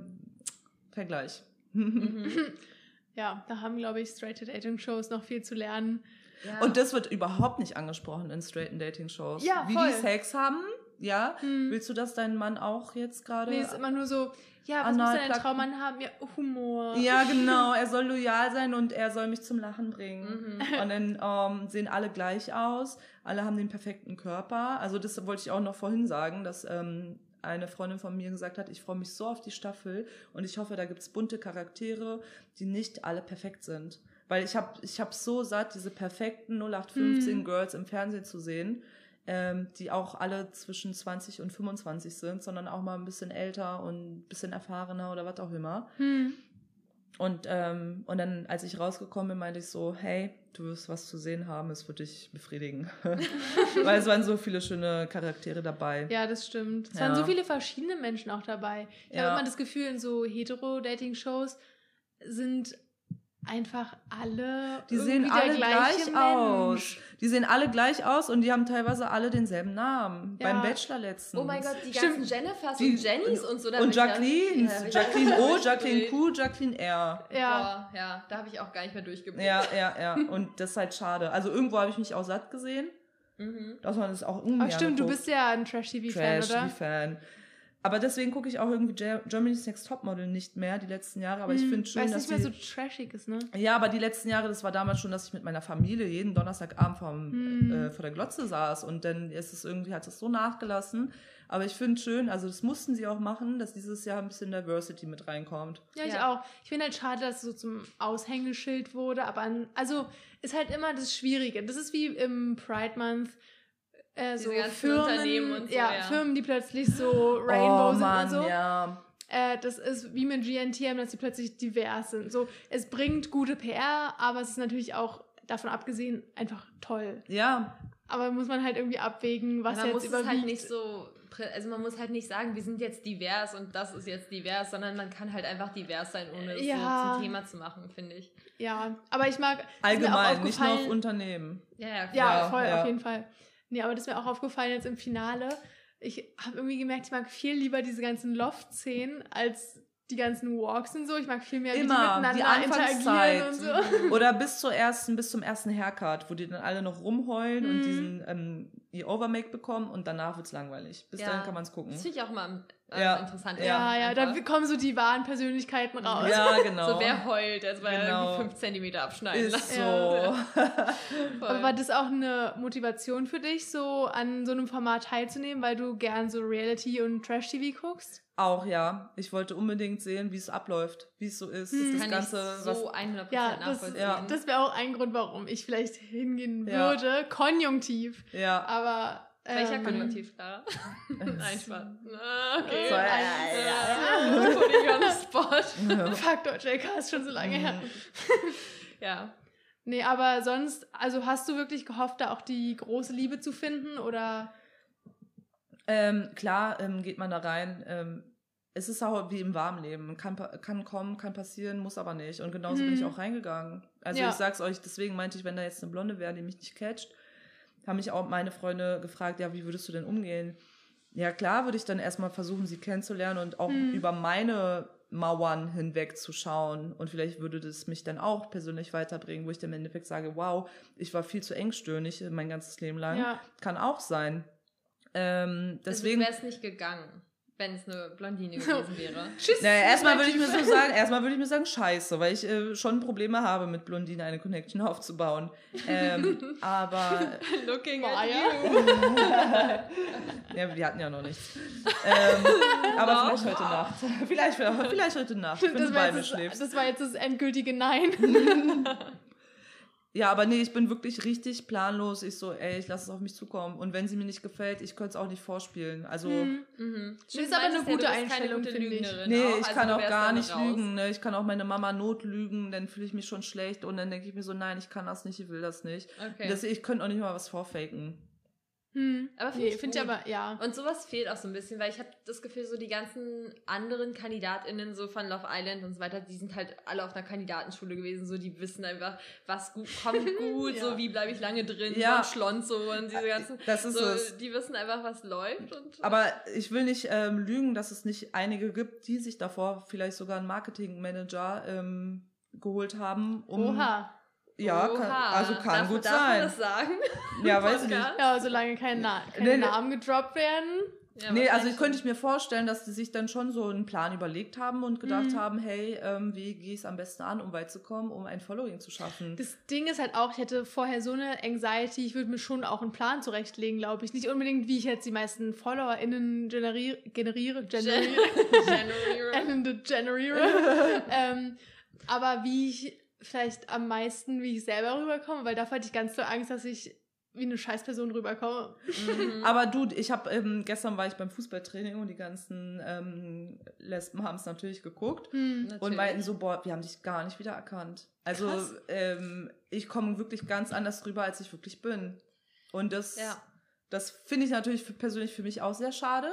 Vergleich. Mhm. ja, da haben, glaube ich, straight dating shows noch viel zu lernen. Ja. Und das wird überhaupt nicht angesprochen in straighten Dating-Shows. Ja, Wie voll. die Sex haben, ja. Hm. Willst du, dass dein Mann auch jetzt gerade... Nee, ist immer nur so, ja, was muss denn ein Traummann haben? Ja, Humor. ja, genau. Er soll loyal sein und er soll mich zum Lachen bringen. Mhm. Und dann ähm, sehen alle gleich aus. Alle haben den perfekten Körper. Also das wollte ich auch noch vorhin sagen, dass ähm, eine Freundin von mir gesagt hat, ich freue mich so auf die Staffel und ich hoffe, da gibt's bunte Charaktere, die nicht alle perfekt sind. Weil ich habe ich hab so satt, diese perfekten 0815 Mhm. Girls im Fernsehen zu sehen, ähm, die auch alle zwischen 20 und 25 sind, sondern auch mal ein bisschen älter und ein bisschen erfahrener oder was auch immer. Hm. Und, ähm, und dann, als ich rausgekommen bin, meinte ich so, hey, du wirst was zu sehen haben, es wird dich befriedigen. Weil es waren so viele schöne Charaktere dabei. Ja, das stimmt. Es Ja. waren so viele verschiedene Menschen auch dabei. Ich Ja. habe immer das Gefühl, in so Hetero-Dating-Shows sind einfach alle Die sehen irgendwie alle gleich aus. Mensch. Die sehen alle gleich aus und die haben teilweise alle denselben Namen. Ja. Beim Bachelor letztens. Oh mein Gott, die Stimmt. ganzen Jennifers Die- und Jennys und so. Und Jacqueline, Ja, Jacqueline O, Jacqueline Q, Jacqueline R. Ja. Boah, ja, da habe ich auch gar nicht mehr durchgeblickt. Ja, ja, ja. Und das ist halt schade. Also irgendwo habe ich mich auch satt gesehen, Mhm. dass man das auch ungern Aber stimmt, du guckt. bist ja ein Trash-TV-Fan, oder? Trash-Fan. Aber deswegen gucke ich auch irgendwie Ger- Germany's Next Topmodel nicht mehr die letzten Jahre. Aber ich Hm, finde schön, Weil es dass nicht mehr die, so trashig ist, ne? Ja, aber die letzten Jahre, das war damals schon, dass ich mit meiner Familie jeden Donnerstagabend vom, Hm. äh, vor der Glotze saß und dann ist es irgendwie, hat es so nachgelassen. Aber ich finde schön, also das mussten sie auch machen, dass dieses Jahr ein bisschen Diversity mit reinkommt. Ja, ich Ja. auch. Ich finde halt schade, dass es so zum Aushängeschild wurde, aber an, also ist halt immer das Schwierige. Das ist wie im Pride Month. Äh, so Firmen, Unternehmen und so, ja, ja. Firmen, die plötzlich so Rainbow oh sind Mann, und so. ja. Äh, das ist wie mit GNTM, dass sie plötzlich divers sind. So, es bringt gute PR, aber es ist natürlich auch davon abgesehen einfach toll. Ja, Aber muss man halt irgendwie abwägen, was man jetzt muss es überwiegt. halt nicht so, also man muss halt nicht sagen, wir sind jetzt divers und das ist jetzt divers, sondern man kann halt einfach divers sein, ohne es Ja. so zum Thema zu machen, finde ich. ja, aber ich mag allgemein, nicht nur auf Unternehmen. Ja, ja. Ja, Ja, voll, ja. auf jeden Fall. Nee, aber das ist mir auch aufgefallen jetzt im Finale. Ich habe irgendwie gemerkt, ich mag viel lieber diese ganzen Loft-Szenen als die ganzen Walks und so. Ich mag viel mehr, wie die Immer, die miteinander interagieren Anfangszeit. und so. Oder bis zur ersten, bis zum ersten Haircut, wo die dann alle noch rumheulen und Mhm. diesen ähm, ihr Overmake bekommen und danach wird's langweilig. Bis Ja. dahin kann man es gucken. Das finde ich auch immer äh, Ja. interessant. Ja, ja, da einfach. kommen so die wahren Persönlichkeiten raus. Ja, genau. So, wer heult, als weil Genau. er 5 cm abschneiden ist lassen. so. Aber war das auch eine Motivation für dich, so an so einem Format teilzunehmen, weil du gern so Reality und Trash-TV guckst? Auch ja. Ich wollte unbedingt sehen, wie es abläuft, wie es so ist. Hm. Das kann Ganze, ich was so 100% Ja, das, ja. das wäre auch ein Grund, warum ich vielleicht hingehen Ja. würde. Konjunktiv. ja. Aber. Welcher ähm, Konjunktiv, Clara? Nein, Spaß. Okay. So, Putting on the spot. Fuck, Deutsche LK ist schon so lange her. Ja. Nee, aber sonst, also hast du wirklich gehofft, da auch die große Liebe zu finden oder? Ähm, klar ähm, geht man da rein. Ähm, es ist auch wie im Warmleben. Kann, pa- kann kommen, kann passieren, muss aber nicht. Und genauso bin Mhm. ich auch reingegangen. Also Ja. ich sag's euch, deswegen meinte ich, wenn da jetzt eine Blonde wäre, die mich nicht catcht, haben mich auch meine Freunde gefragt, ja, wie würdest du denn umgehen? Ja, klar würde ich dann erstmal versuchen, sie kennenzulernen und auch Mhm. über meine Mauern hinweg zu schauen. Und vielleicht würde das mich dann auch persönlich weiterbringen, wo ich dann im Endeffekt sage, wow, ich war viel zu engstirnig mein ganzes Leben lang. Ja. Kann auch sein. Ähm, deswegen. wäre es nicht gegangen, wenn es eine Blondine gewesen wäre. Tschüss. Naja, erstmal würde ich mir so sagen, erstmal würde ich mir sagen, scheiße, weil ich äh, schon Probleme habe, mit Blondine eine Connection aufzubauen. Ähm, aber Looking at ja. you. ja, wir hatten ja noch nichts. Ähm, aber Wow. vielleicht heute Nacht. Vielleicht, vielleicht heute Nacht, wenn du bei mir schläfst. das war jetzt das endgültige Nein. Ja, aber nee, ich bin wirklich richtig planlos. Ich so, ey, ich lasse es auf mich zukommen. Und wenn sie mir nicht gefällt, ich könnte es auch nicht vorspielen. Also, Hm. Mhm. Das ist aber eine gute keine Einstellung, gute finde ich. Lügnerin Nee, auch, ich also kann auch gar nicht raus. lügen. Ne? Ich kann auch meine Mama notlügen, dann fühle ich mich schon schlecht und dann denke ich mir so, nein, ich kann das nicht, ich will das nicht. Okay. Das, ich könnte auch nicht mal was vorfaken. Hm. Aber find nee, ich finde ich aber, ja. Und sowas fehlt auch so ein bisschen, weil ich habe das Gefühl, so die ganzen anderen KandidatInnen so von Love Island und so weiter, die sind halt alle auf einer Kandidatenschule gewesen, so die wissen einfach, was gut kommt gut, Ja. so wie bleibe ich lange drin, Ja. und Schlonzo und diese ganzen, Das ist so, es. die wissen einfach, was läuft und Aber ich will nicht ähm, lügen, dass es nicht einige gibt, die sich davor vielleicht sogar einen Marketingmanager ähm, geholt haben. Um, Oha. Ja, kann, Oha. also kann darf, gut darf Man sein. das sagen? Ja, weiß ich nicht. Ja, solange keine, Na keine Nee. Namen gedroppt werden. Ja, nee, also ich könnte ich mir vorstellen, dass die sich dann schon so einen Plan überlegt haben und gedacht Mhm. haben, hey, ähm, wie gehe ich es am besten an, um weit zu kommen, um ein Following zu schaffen. Das Ding ist halt auch, ich hätte vorher so eine Anxiety, ich würde mir schon auch einen Plan zurechtlegen, glaube ich. Nicht unbedingt, wie ich jetzt die meisten FollowerInnen generiere, generiere, generiere, January. Ende generiere. ähm, aber wie ich vielleicht am meisten, wie ich selber rüberkomme, weil davor hatte ich ganz so Angst, dass ich wie eine Scheißperson rüberkomme. Mhm. Aber du, ich habe ähm, gestern war ich beim Fußballtraining und die ganzen ähm, Lesben haben es natürlich geguckt Hm. und Natürlich. meinten so, boah, wir haben dich gar nicht wieder erkannt. Also ähm, ich komme wirklich ganz anders rüber, als ich wirklich bin. Und das, Ja. das finde ich natürlich für, persönlich für mich auch sehr schade.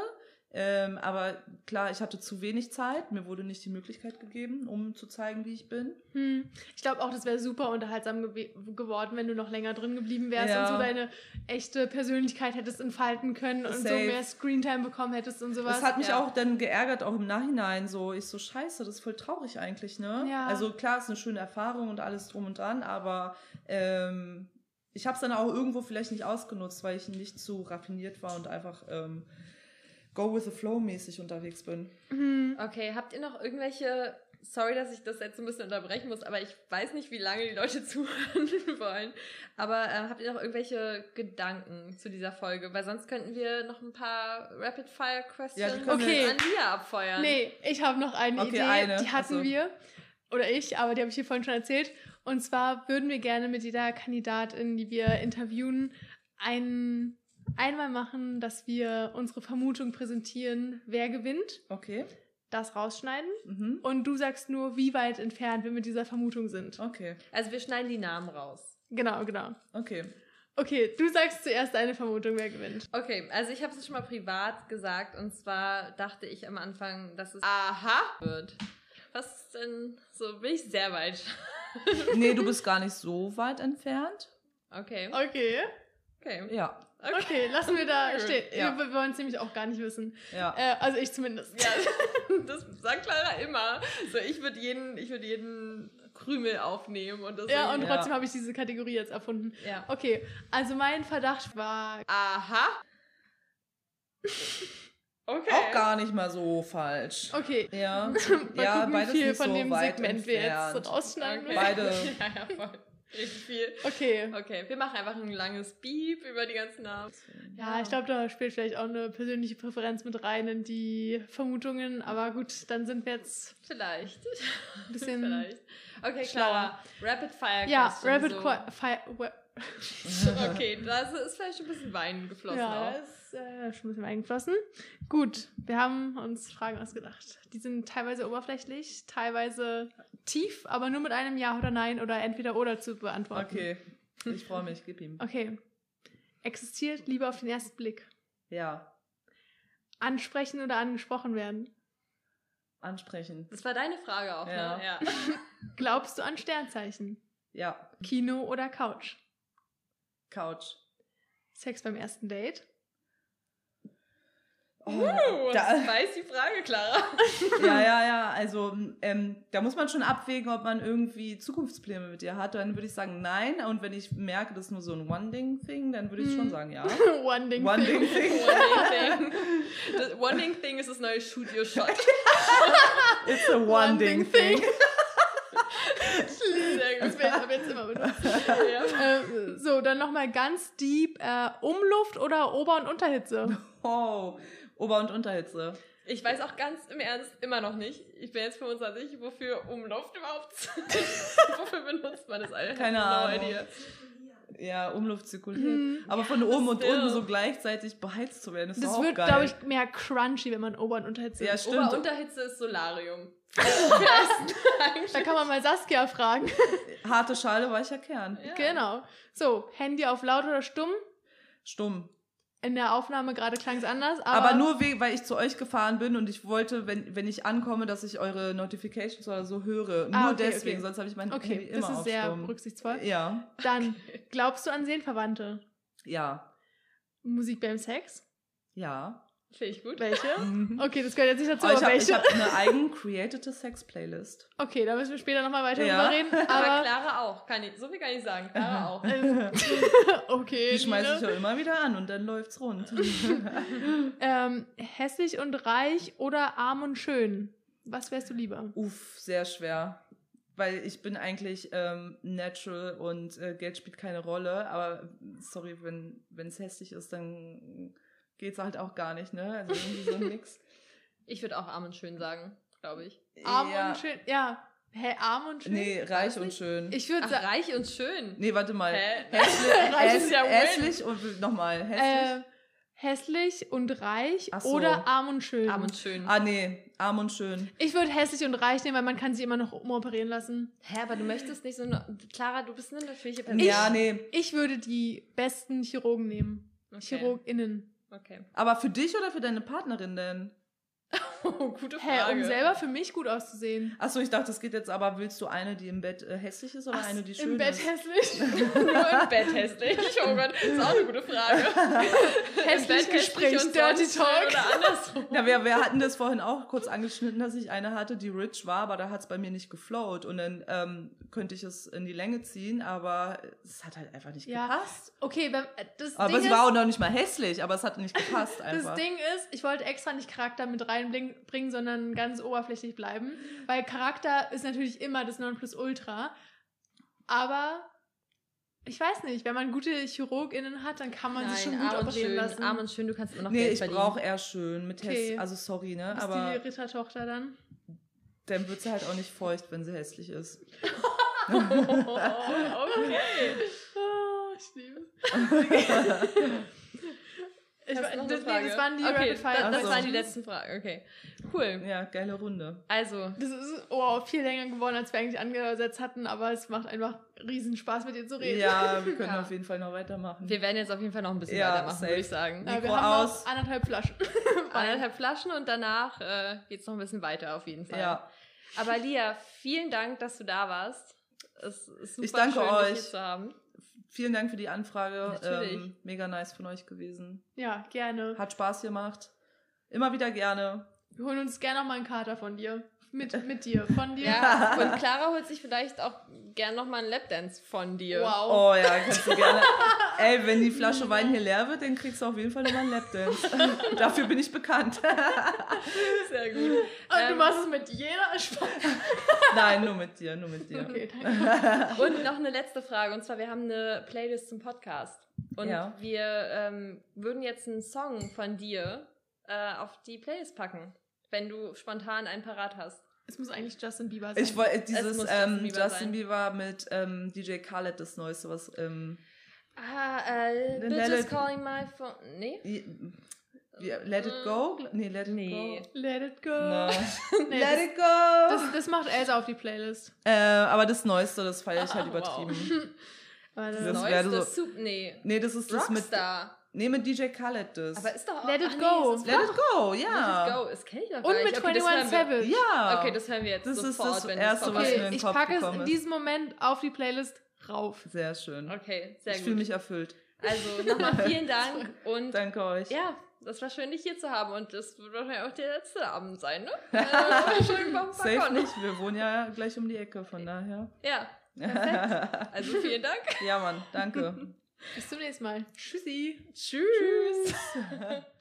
Ähm, aber klar, ich hatte zu wenig Zeit. Mir wurde nicht die Möglichkeit gegeben, um zu zeigen, wie ich bin. Hm. Ich glaube auch, das wäre super unterhaltsam gew geworden, wenn du noch länger drin geblieben wärst Ja. und so deine echte Persönlichkeit hättest entfalten können und so Safe. mehr Screentime bekommen hättest und sowas. Das hat mich ja. auch dann geärgert, auch im Nachhinein. So, ich so, scheiße, das ist voll traurig eigentlich, ne? Ja. Also klar, ist eine schöne Erfahrung und alles drum und dran, aber ähm, ich habe es dann auch irgendwo vielleicht nicht ausgenutzt, weil ich nicht zu raffiniert war und einfach ähm, go with the flow mäßig unterwegs bin. Hm. Okay, habt ihr noch irgendwelche, sorry, dass ich das jetzt ein bisschen unterbrechen muss, aber ich weiß nicht, wie lange die Leute zuhören wollen, aber äh, habt ihr noch irgendwelche Gedanken zu dieser Folge? Weil sonst könnten wir noch ein paar Ja, Rapid-Fire-Questions wir Okay. an dir abfeuern. Nee, ich habe noch eine Okay, Idee. eine. Die hatten so. wir. Oder ich, aber die habe ich hier vorhin schon erzählt. Und zwar würden wir gerne mit jeder Kandidatin, die wir interviewen, ein, einmal machen, dass wir unsere Vermutung präsentieren, wer gewinnt, Okay. das rausschneiden. Mhm. Und du sagst nur, wie weit entfernt wir mit dieser Vermutung sind. Okay. Also wir schneiden die Namen raus. Genau, genau. Okay. Okay, du sagst zuerst deine Vermutung, wer gewinnt. Okay, also ich habe es schon mal privat gesagt und zwar dachte ich am Anfang, dass es Aha wird. Was ist denn so? Bin ich sehr weit. Nee, du bist gar nicht so weit entfernt. Okay. Okay. Okay. Ja. Okay, lassen wir da stehen. ja. Wir, wollen es nämlich auch gar nicht wissen. Ja. Äh, also ich zumindest. Ja, das sagt Clara immer. So, ich würde jeden, ich würde jeden Krümel aufnehmen und das. Ja, und Ja. trotzdem habe ich diese Kategorie jetzt erfunden. ja. Okay, also mein Verdacht war. Aha. Okay. Auch gar nicht mal so falsch. Okay, Ja. mal ja, gucken, wie beides viel nicht von so dem Segment wir jetzt entfernt. rausschneiden Okay. Beide. ja, ja, voll. Richtig viel. Okay. Okay, wir machen einfach ein langes Beep über die ganzen Namen. Ja, ich glaube, da spielt vielleicht auch eine persönliche Präferenz mit rein in die Vermutungen. Aber gut, dann sind wir jetzt Vielleicht. ein bisschen. Vielleicht. Okay. Clara. Rapid Fire Ja, Rapid so. Fire. Okay, da ist vielleicht ein bisschen Wein geflossen Ja, da auch. ist äh, schon ein bisschen eingeflossen. Gut, wir haben uns Fragen ausgedacht. Die sind teilweise oberflächlich, teilweise tief, aber nur mit einem Ja oder Nein oder entweder oder zu beantworten. Okay. Ich freue mich, gib ihm. Okay. Existiert Liebe auf den ersten Blick? Ja. Ansprechen oder angesprochen werden? Ansprechen. Das war deine Frage auch, Ja. ne? Ja. Glaubst du an Sternzeichen? Ja. Kino oder Couch? Couch. Sex beim ersten Date? Oh, Uh, da, das weiß die Frage, Clara. ja, ja, ja. Also, ähm, da muss man schon abwägen, ob man irgendwie Zukunftspläne mit dir hat. Dann würde ich sagen, nein. Und wenn ich merke, das ist nur so ein One-Ding-Thing, dann würde ich schon Hm. sagen, ja. One Ding. One-Ding-Thing. One-Ding-Thing. One-Ding-Thing ist das neue Shoot Your Shot. It's a One-Ding-Thing. Sehr Das gut. werde ich ab jetzt immer. Ja. äh, so, dann nochmal ganz deep. Äh, Umluft oder Ober- und Unterhitze? Oh, Ober- und Unterhitze. Ich weiß auch ganz im Ernst immer noch nicht, ich bin jetzt 25, wofür Umluft überhaupt Wofür benutzt man das eigentlich? Keine No Ahnung. idea. Ja, Umluft zirkuliert. Hm. Aber von oben und unten so gleichzeitig beheizt zu werden, ist Das wird, geil. glaube ich, mehr crunchy, wenn man Ober- und Unterhitze Ja, stimmt. Oberunterhitze ist Solarium. Da kann man mal Saskia fragen. Harte Schale, weicher Kern. Ja. Genau. So, Handy auf laut oder stumm? Stumm. In der Aufnahme gerade klang es anders, aber, Aber, nur, we weil ich zu euch gefahren bin und ich wollte, wenn, wenn ich ankomme, dass ich eure Notifications oder so höre. Ah, nur okay, deswegen, okay. sonst habe ich mein Handy Okay, immer das ist sehr rücksichtsvoll. Ja, Dann, glaubst du an Seelenverwandte? ja, Musik beim Sex? ja. Finde ich gut. Welche? Okay, das gehört jetzt nicht dazu, Aber ich aber habe welche? hab eine eigen created Sex-Playlist. Okay, da müssen wir später nochmal weiter Ja. drüber reden. Aber Aber, Clara auch. Kann ich, so viel kann ich sagen. Clara auch. okay. Die schmeiße ich ja immer wieder an und dann läuft's rund. ähm, hässlich und reich oder arm und schön? Was wärst du lieber? Uff, sehr schwer. Weil ich bin eigentlich ähm, natural und äh, Geld spielt keine Rolle. Aber sorry, wenn es hässlich ist, dann geht's halt auch gar nicht, ne? Also irgendwie so nix. Ich würde auch arm und schön sagen, glaube ich. Arm ja. und schön? Ja. Hä, arm und schön? Nee, reich und schön. Ich würde sagen, reich und schön. nee, warte mal. Hä? Hässlich, Reich häss, ist ja hässlich und nochmal. Hässlich. äh, hässlich und reich so. oder arm und schön? Arm und schön. ah, nee, arm und schön. Ich würde hässlich und reich nehmen, weil man kann sie immer noch umoperieren lassen. Hä, aber du möchtest nicht so eine. Clara, du bist eine natürliche Person. ja, nee. Ich würde die besten Chirurgen nehmen. Okay. ChirurgInnen. Okay. Aber für dich oder für deine Partnerin denn? Oh, gute Hä, Frage. um selber für mich gut auszusehen. Achso, ich dachte, es geht jetzt aber, willst du eine, die im Bett äh, hässlich ist oder Ach, eine, die schön Im Bett ist? hässlich. Nur im Bett hässlich. Oh Gott, das ist auch eine gute Frage. Hässlich Gespräch, hässlich Dirty Talk. Oder andersrum. Ja, wir, wir hatten das vorhin auch kurz angeschnitten, dass ich eine hatte, die rich war, aber da hat es bei mir nicht geflowt. Und dann ähm, könnte ich es in die Länge ziehen, aber es hat halt einfach nicht Ja. gepasst. Okay, äh, das Aber Ding ist, war auch noch nicht mal hässlich, aber es hat nicht gepasst einfach. Das Ding ist, ich wollte extra nicht Charakter mit reinbringen, sondern ganz oberflächlich bleiben. Weil Charakter ist natürlich immer das Nonplusultra. Aber ich weiß nicht, wenn man gute ChirurgInnen hat, dann kann man sich schon gut operieren schön. lassen. Arm und schön, du kannst immer noch nee, Geld ich verdienen. brauche eher schön mit Okay. hässlich. Also sorry, ne? Ist aber die Rittertochter dann? dann wird sie halt auch nicht feucht, wenn sie hässlich ist. Oh, okay. Oh, ich liebe Ich, eine das, nee, das waren die okay, Rapid Fire Das, das Ach so. waren die letzten Fragen, okay. Cool. Ja, geile Runde. Also, Das ist oh, viel länger geworden, als wir eigentlich angesetzt hatten, aber es macht einfach riesen Spaß, mit dir zu reden. Ja, wir können Ja. auf jeden Fall noch weitermachen. wir werden jetzt auf jeden Fall noch ein bisschen Ja, weitermachen, safe. würde ich sagen. Ja, wir haben aus. noch anderthalb Flaschen. Anderthalb Flaschen und danach äh, geht es noch ein bisschen weiter auf jeden Fall. Ja, Aber Lia, vielen Dank, dass du da warst. Es ist super Ich danke schön, dich euch. hier zu haben. Vielen Dank für die Anfrage. Natürlich. Ähm, mega nice von euch gewesen. Ja, gerne. Hat Spaß gemacht. Immer wieder gerne. Wir holen uns gerne noch mal einen Kater von dir. Mit, mit dir, von dir. Ja, und Clara holt sich vielleicht auch gern nochmal einen Lapdance von dir. Wow. Oh ja, kannst du gerne. Ey, wenn die Flasche Wein hier leer wird, dann kriegst du auf jeden Fall nochmal einen Lapdance. Dafür bin ich bekannt. Sehr gut. Und du Ähm, machst es mit jeder Spaß. Nein, nur mit dir, nur mit dir. Okay, danke. Und noch eine letzte Frage. Und zwar, wir haben eine Playlist zum Podcast. Und Ja. wir ähm, würden jetzt einen Song von dir äh, auf die Playlist packen, wenn du spontan einen parat hast. Es muss eigentlich Justin Bieber sein. Ich wollte Es dieses ähm, Justin Bieber Justin. Bieber mit ähm, DJ Khaled, das Neueste, was ähm, Ah, äh, Bitches calling my phone. Nee? wie- Let It Go? Nee, Let It Nee. Go. Let it go. No. Nee, Let das, It Go! das, das macht Elsa auf die Playlist. äh, aber das Neueste, das feiere ich halt Ah, übertrieben. Warte. Das Das wäre Neueste so- Soup. Nee. Nee, das ist das mit. Mit DJ Khaled das. Aber ist doch auch. Let it ach, go. Nee, ist Let It Go, Let ja. it go. Das kenne ich doch Und mit Okay, das 21 hören wir- Savage. Ja. Okay, das hören wir jetzt Das ist sofort, das wenn Erste, das was vorbei mir in Okay, den ich Kopf packe es in ist. diesem Moment auf die Playlist rauf. Sehr schön. Okay, sehr ich gut. fühle mich erfüllt. Also nochmal vielen Dank und Danke euch. ja, das war schön, dich hier zu haben und das wird wahrscheinlich auch der letzte Abend sein, ne? Äh, schön Safe nicht, wir wohnen ja gleich um die Ecke, von daher. Ja, perfekt. Also vielen Dank. ja, Mann, danke. Bis zum nächsten Mal. Tschüssi. Tschüss.